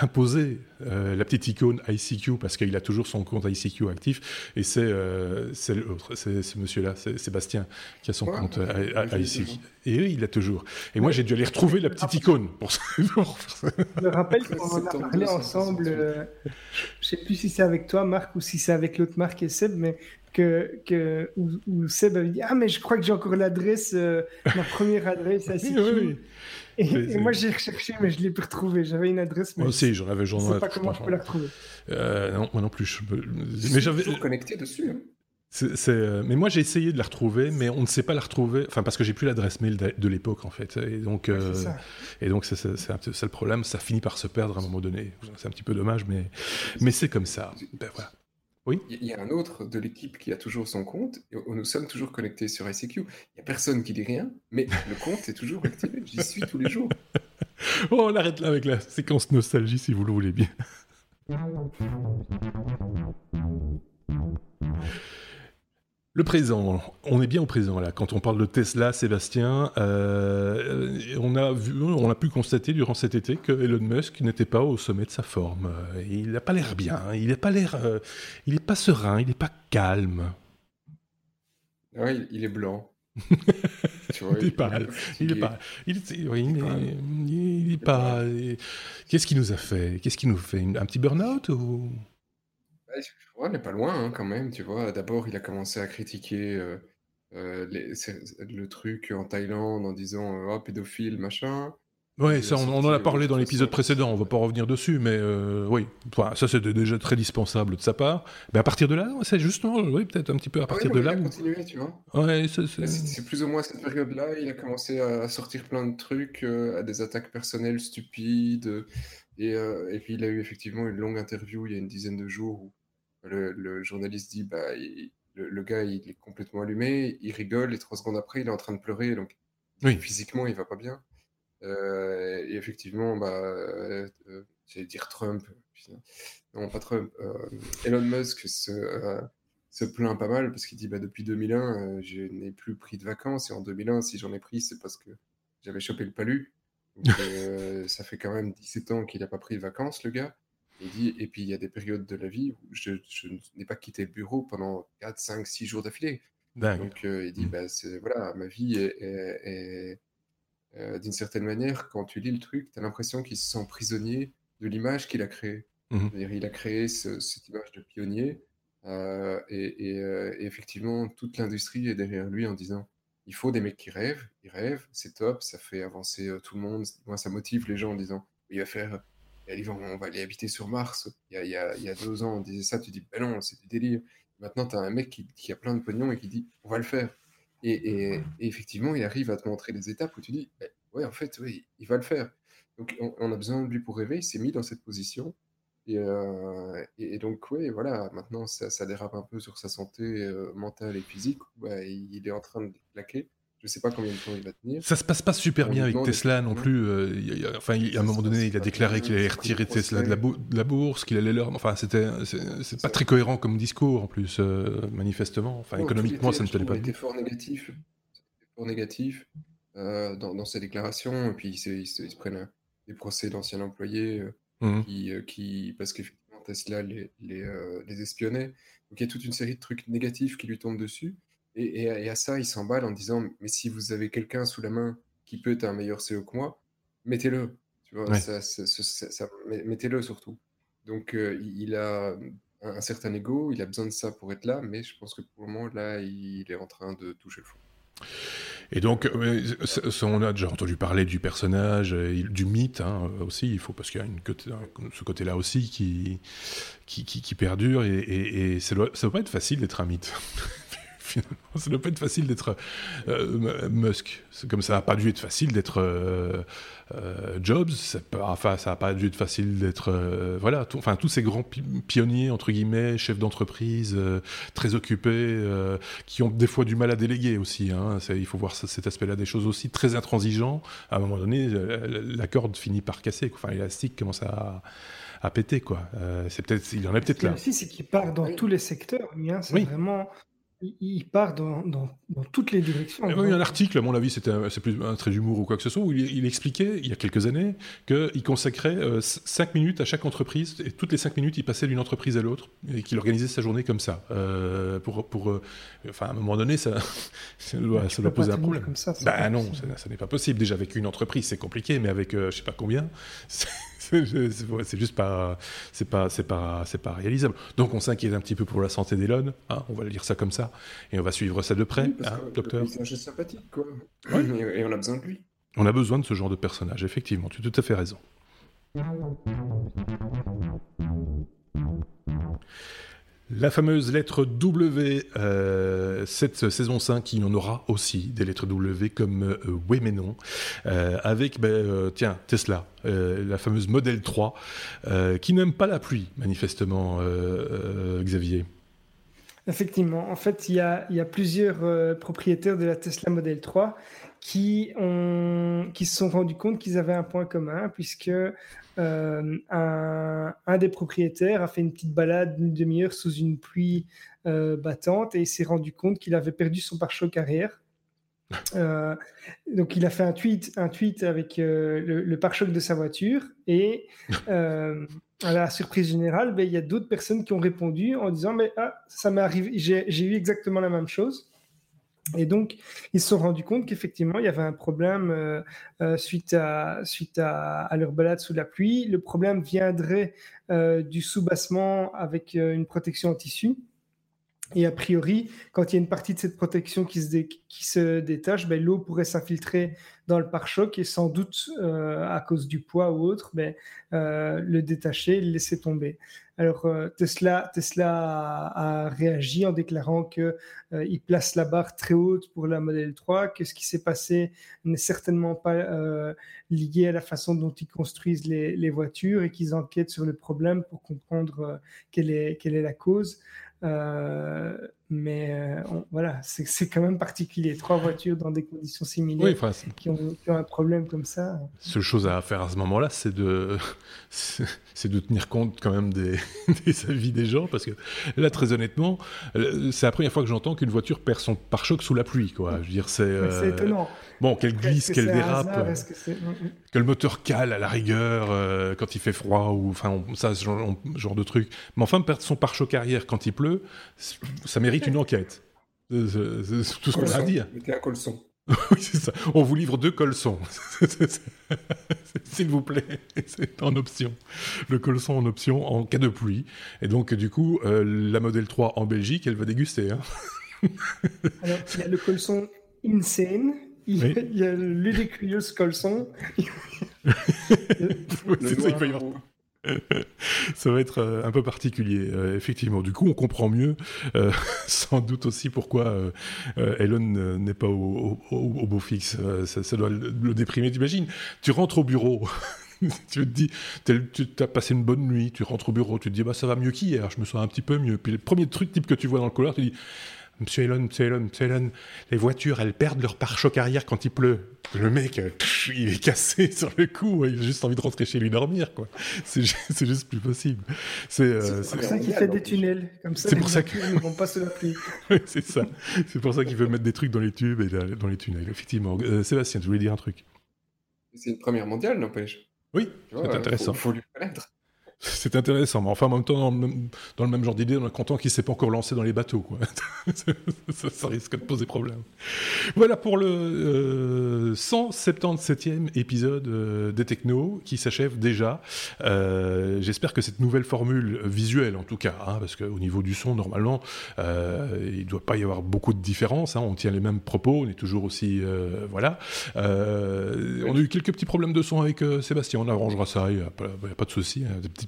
imposer euh, la petite icône ICQ parce qu'il a toujours son compte ICQ actif et c'est euh, l'autre, c'est ce monsieur-là, c'est Sébastien qui a son compte ICQ. Et il l'a toujours. Et moi j'ai dû aller retrouver la petite icône [laughs] pour ça. Je me rappelle qu'on en a parlé ensemble, euh, je sais plus si c'est avec toi Marc ou si c'est avec l'autre Marc et Seb, mais que, que où, Seb avait dit Ah, mais je crois que j'ai encore l'adresse, ma première adresse [laughs] ICQ. oui, oui. Et, moi, j'ai recherché, mais je ne l'ai plus retrouvé. J'avais une adresse, mais. Moi aussi, j'en avais. Je ne sais pas comment je peux la retrouver. Euh, non, moi non plus. Je Mais j'avais. toujours connecté dessus. Hein. Euh, mais moi j'ai essayé de la retrouver, mais on ne sait pas la retrouver, enfin parce que j'ai plus l'adresse mail de, l'époque en fait, et donc euh, et donc c'est ça le problème, ça finit par se perdre à un moment donné. C'est un petit peu dommage, mais mais c'est comme ça. Ben, voilà. Oui. Il y a un autre de l'équipe qui a toujours son compte, et nous sommes toujours connectés sur ICQ. Il n'y a personne qui dit rien, mais le compte est toujours activé. J'y suis tous les jours. [laughs] On arrête là avec la séquence nostalgie si vous le voulez bien. Le présent, on est bien au présent là. Quand on parle de Tesla, Sébastien, euh, on a vu, on a pu constater durant cet été que Elon Musk n'était pas au sommet de sa forme. Il n'a pas l'air bien. Il n'a pas l'air, euh, il n'est pas serein. Il n'est pas calme. Oui, il est blanc. [laughs] il est pas, il est pas, il est, pas. Qu'est-ce qu'il nous a fait? Qu'est-ce qu'il nous fait? Un petit burn-out ou? On n'est pas loin hein, quand même, tu vois. D'abord, il a commencé à critiquer euh, euh, le truc en Thaïlande en disant euh, oh, pédophile, machin. Oui, ça, on, en a parlé dans l'épisode précédent, on va pas revenir dessus, mais oui, ça c'était déjà très dispensable de sa part. Mais à partir de là, c'est justement, oui, peut-être un petit peu à partir de là. Il a continué, tu vois. Ouais, c'est plus ou moins cette période-là, il a commencé à sortir plein de trucs, à des attaques personnelles stupides. Et, et, puis il a eu effectivement une longue interview il y a une dizaine de jours où le, journaliste dit bah, le, gars il est complètement allumé, il rigole et trois secondes après il est en train de pleurer donc physiquement il va pas bien. Euh, et effectivement, bah, euh, j'allais dire Trump, non pas Trump, euh, Elon Musk se, se plaint pas mal parce qu'il dit bah, depuis 2001, je n'ai plus pris de vacances. Et en 2001, si j'en ai pris, c'est parce que j'avais chopé le palu. [laughs] ça fait quand même 17 ans qu'il n'a pas pris de vacances, le gars. Il dit, et puis il y a des périodes de la vie où je, n'ai pas quitté le bureau pendant 4, 5, 6 jours d'affilée. Donc il dit, mmh. bah, voilà, ma vie est, d'une certaine manière, quand tu lis le truc, tu as l'impression qu'il se sent prisonnier de l'image qu'il a créée. Mmh il a créé cette image de pionnier, et, effectivement, toute l'industrie est derrière lui en disant, il faut des mecs qui rêvent, ils rêvent, c'est top, ça fait avancer tout le monde, moi ça motive les gens en disant, il va faire on va aller habiter sur Mars. Il y a, deux ans, on disait ça, tu dis, ben non, c'est du délire. Maintenant, tu as un mec qui, a plein de pognon et qui dit, on va le faire. Et, effectivement, il arrive à te montrer les étapes où tu dis, ben, ouais, en fait, oui, il va le faire. Donc, on, a besoin de lui pour rêver. Il s'est mis dans cette position. Et, euh, donc, oui, voilà, maintenant, ça, dérape un peu sur sa santé euh, mentale et physique. il est en train de claquer. Je ne sais pas combien de temps il va tenir. Ça se passe pas super bien avec Tesla non plus. Euh, enfin, à un moment donné, il a déclaré qu'il allait retirer Tesla de la, bourse, qu'il allait leur. Enfin, c'était, c'est pas très cohérent comme discours en plus, euh, manifestement. Enfin, économiquement, ça ne tenait pas. Il était fort négatif, fort négatif euh, dans, ses déclarations. Et puis, ils se, prennent des procès d'anciens employés mmh. qui, qui, parce qu'effectivement, Tesla les, les, les espionnait. Donc, il y a toute une série de trucs négatifs qui lui tombent dessus. Et, à ça, il s'emballe en disant Mais si vous avez quelqu'un sous la main qui peut être un meilleur CEO que moi, mettez-le. Tu vois, mettez-le surtout. Donc, euh, il a un, certain ego, il a besoin de ça pour être là, mais je pense que pour le moment, là, il est en train de toucher le fond. Et donc, euh, on a déjà entendu parler du personnage, du mythe hein, aussi, il faut, parce qu'il y a une, ce côté-là aussi qui, qui, qui, perdure, et, et, ça ne doit, pas être facile d'être un mythe. [laughs] [laughs] finalement. Ça doit pas être facile d'être euh, Musk. Comme ça n'a pas dû être facile d'être euh, euh, Jobs. Ça, enfin, ça n'a pas dû être facile d'être voilà. enfin, tous ces grands pionniers entre guillemets, chefs d'entreprise, très occupés, qui ont des fois du mal à déléguer aussi. Hein. Il faut voir cet aspect-là des choses aussi très intransigeants. À un moment donné, la corde finit par casser. Enfin, l'élastique commence à à péter quoi. c'est peut-être, il y en a peut-être là. Aussi, c'est qu'il part dans tous les secteurs. Hein. c'est vraiment il part dans, dans, toutes les directions. Il y a un article, à mon avis, c'est plus un trait d'humour ou quoi que ce soit, où il, expliquait, il y a quelques années, qu'il consacrait 5 euh, minutes à chaque entreprise, et toutes les 5 minutes, il passait d'une entreprise à l'autre, et qu'il organisait sa journée comme ça. Euh, pour, pour, euh, enfin, à un moment donné, ça, [laughs] ça doit, ça doit poser un problème. Comme ça, bah non, ça, n'est pas possible. Déjà, avec une entreprise, c'est compliqué, mais avec je sais pas combien, [laughs] [laughs] c'est juste pas, c'est pas, c'est pas, c'est pas réalisable. Donc on s'inquiète un petit peu pour la santé d'Elon, hein, on va le dire ça comme ça, et on va suivre ça de près, hein, docteur. C'est sympathique, quoi. [laughs] Et, on a besoin de lui. On a besoin de ce genre de personnage, effectivement. Tu as tout à fait raison. La fameuse lettre W, euh, cette saison 5, il y en aura aussi des lettres W comme euh, oui mais non, euh, avec, ben, tiens, Tesla, la fameuse Model 3, qui n'aime pas la pluie, manifestement, Xavier. Effectivement, en fait, il y a, y a plusieurs propriétaires de la Tesla Model 3 qui, ont, qui se sont rendus compte qu'ils avaient un point commun, puisque euh, un, des propriétaires a fait une petite balade d'une demi-heure sous une pluie euh, battante et il s'est rendu compte qu'il avait perdu son pare-choc arrière. [laughs] Euh, donc il a fait un tweet, un tweet avec le, pare-choc de sa voiture et à la surprise générale, ben, il y a d'autres personnes qui ont répondu en disant mais ah, ça m'est arrivé, j'ai eu exactement la même chose. Et donc, ils se sont rendus compte qu'effectivement, il y avait un problème euh, euh, suite, à, suite à, leur balade sous la pluie. Le problème viendrait euh, du soubassement avec une protection en tissu. Et a priori, quand il y a une partie de cette protection qui se, détache, ben, l'eau pourrait s'infiltrer dans le pare-choc et sans doute euh, à cause du poids ou autre, ben, euh, le détacher, le laisser tomber. Alors euh, Tesla, Tesla a, réagi en déclarant qu'il il place la barre très haute pour la Model 3, que ce qui s'est passé n'est certainement pas lié à la façon dont ils construisent les, les voitures et qu'ils enquêtent sur le problème pour comprendre quelle, est, quelle est la cause. Euh, mais euh, voilà, c'est quand même particulier. Trois voitures dans des conditions similaires qui, ont, un problème comme ça. Seule chose à faire à ce moment-là, c'est de, [laughs] c'est de tenir compte quand même [laughs] des, avis des gens, parce que là, très honnêtement, euh, c'est la première fois que j'entends qu'une voiture perd son pare-choc sous la pluie. Quoi. Je veux dire, c'est euh, étonnant. Bon, qu'elle glisse, qu'elle dérape, que, que, le moteur cale à la rigueur quand il fait froid, ou enfin, ça, ce genre, genre de truc. Mais enfin, perdre son pare-choc arrière quand il pleut, ça mérite une enquête. C'est tout ce qu'on a à dire. Mettez un colson. [laughs] oui, c'est ça. On vous livre deux colsons. [laughs] [laughs] S'il vous plaît, c'est en option. Le colson en option en cas de pluie. Et donc, du coup, euh, la modèle 3 en Belgique, elle va déguster. Hein. Alors, il y a le colson Insane, il, y a le Ludicrous colson. c'est ça, il va y avoir ça va être euh, un peu particulier, euh, effectivement. Du coup, on comprend mieux, euh, [laughs] sans doute aussi, pourquoi Elon n'est pas au, beau fixe. Ça, doit le, déprimer. T'imagines, tu rentres au bureau. [laughs] tu te dis, tu as passé une bonne nuit, tu rentres au bureau, tu te dis, bah, ça va mieux qu'hier, je me sens un petit peu mieux. Puis le premier truc type que tu vois dans le couloir, tu dis, Monsieur Elon, Monsieur Elon, Monsieur Elon, les voitures, elles perdent leur pare-choc arrière quand il pleut. Le mec, euh, il est cassé [laughs] sur le coup, il a juste envie de rentrer chez lui dormir, quoi. C'est [laughs] juste plus possible. C'est euh, pour ça qu'il fait des tunnels, comme ça, les pour ça que... ne vont pas se la pluie. [laughs] c'est ça. C'est pour ça qu'il veut mettre des trucs dans les tubes et dans les tunnels, effectivement. Euh, Sébastien, je voulais dire un truc. C'est une première mondiale, n'empêche. Oui, c'est intéressant. Il faut, lui connaître. C'est intéressant, mais enfin, en même temps, dans le même, genre d'idée, on est content qu'il ne s'est pas encore lancé dans les bateaux. Quoi. [laughs] ça, risque de poser problème. Voilà pour le 177e euh, épisode euh, des Technos qui s'achève déjà. Euh, j'espère que cette nouvelle formule visuelle, en tout cas, hein, parce qu'au niveau du son, normalement, il ne doit pas y avoir beaucoup de différence. Hein. on tient les mêmes propos, on est toujours aussi. voilà. on a eu quelques petits problèmes de son avec Sébastien, on arrangera ça, il n'y a, pas de souci. Hein, des petits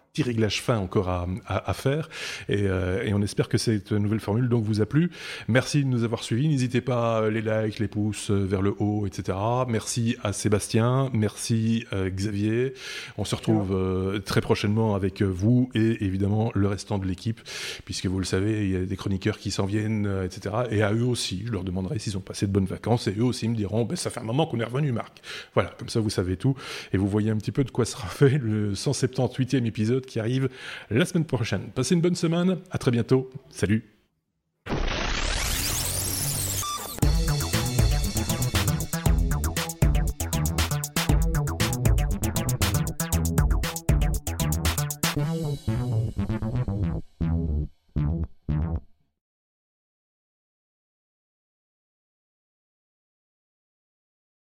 petit réglage fin encore à, à, faire. Et, euh, et, on espère que cette nouvelle formule donc vous a plu. Merci de nous avoir suivis. N'hésitez pas les likes, les pouces euh, vers le haut, etc. Merci à Sébastien. Merci Xavier. On se retrouve euh, très prochainement avec vous et évidemment le restant de l'équipe, puisque vous le savez, il y a des chroniqueurs qui s'en viennent, etc. Et à eux aussi, je leur demanderai s'ils ont passé de bonnes vacances. Et eux aussi me diront, ben, ça fait un moment qu'on est revenu, Marc. Voilà, comme ça vous savez tout. Et vous voyez un petit peu de quoi sera fait le 178e qui arrive la semaine prochaine. Passez une bonne semaine, à très bientôt, salut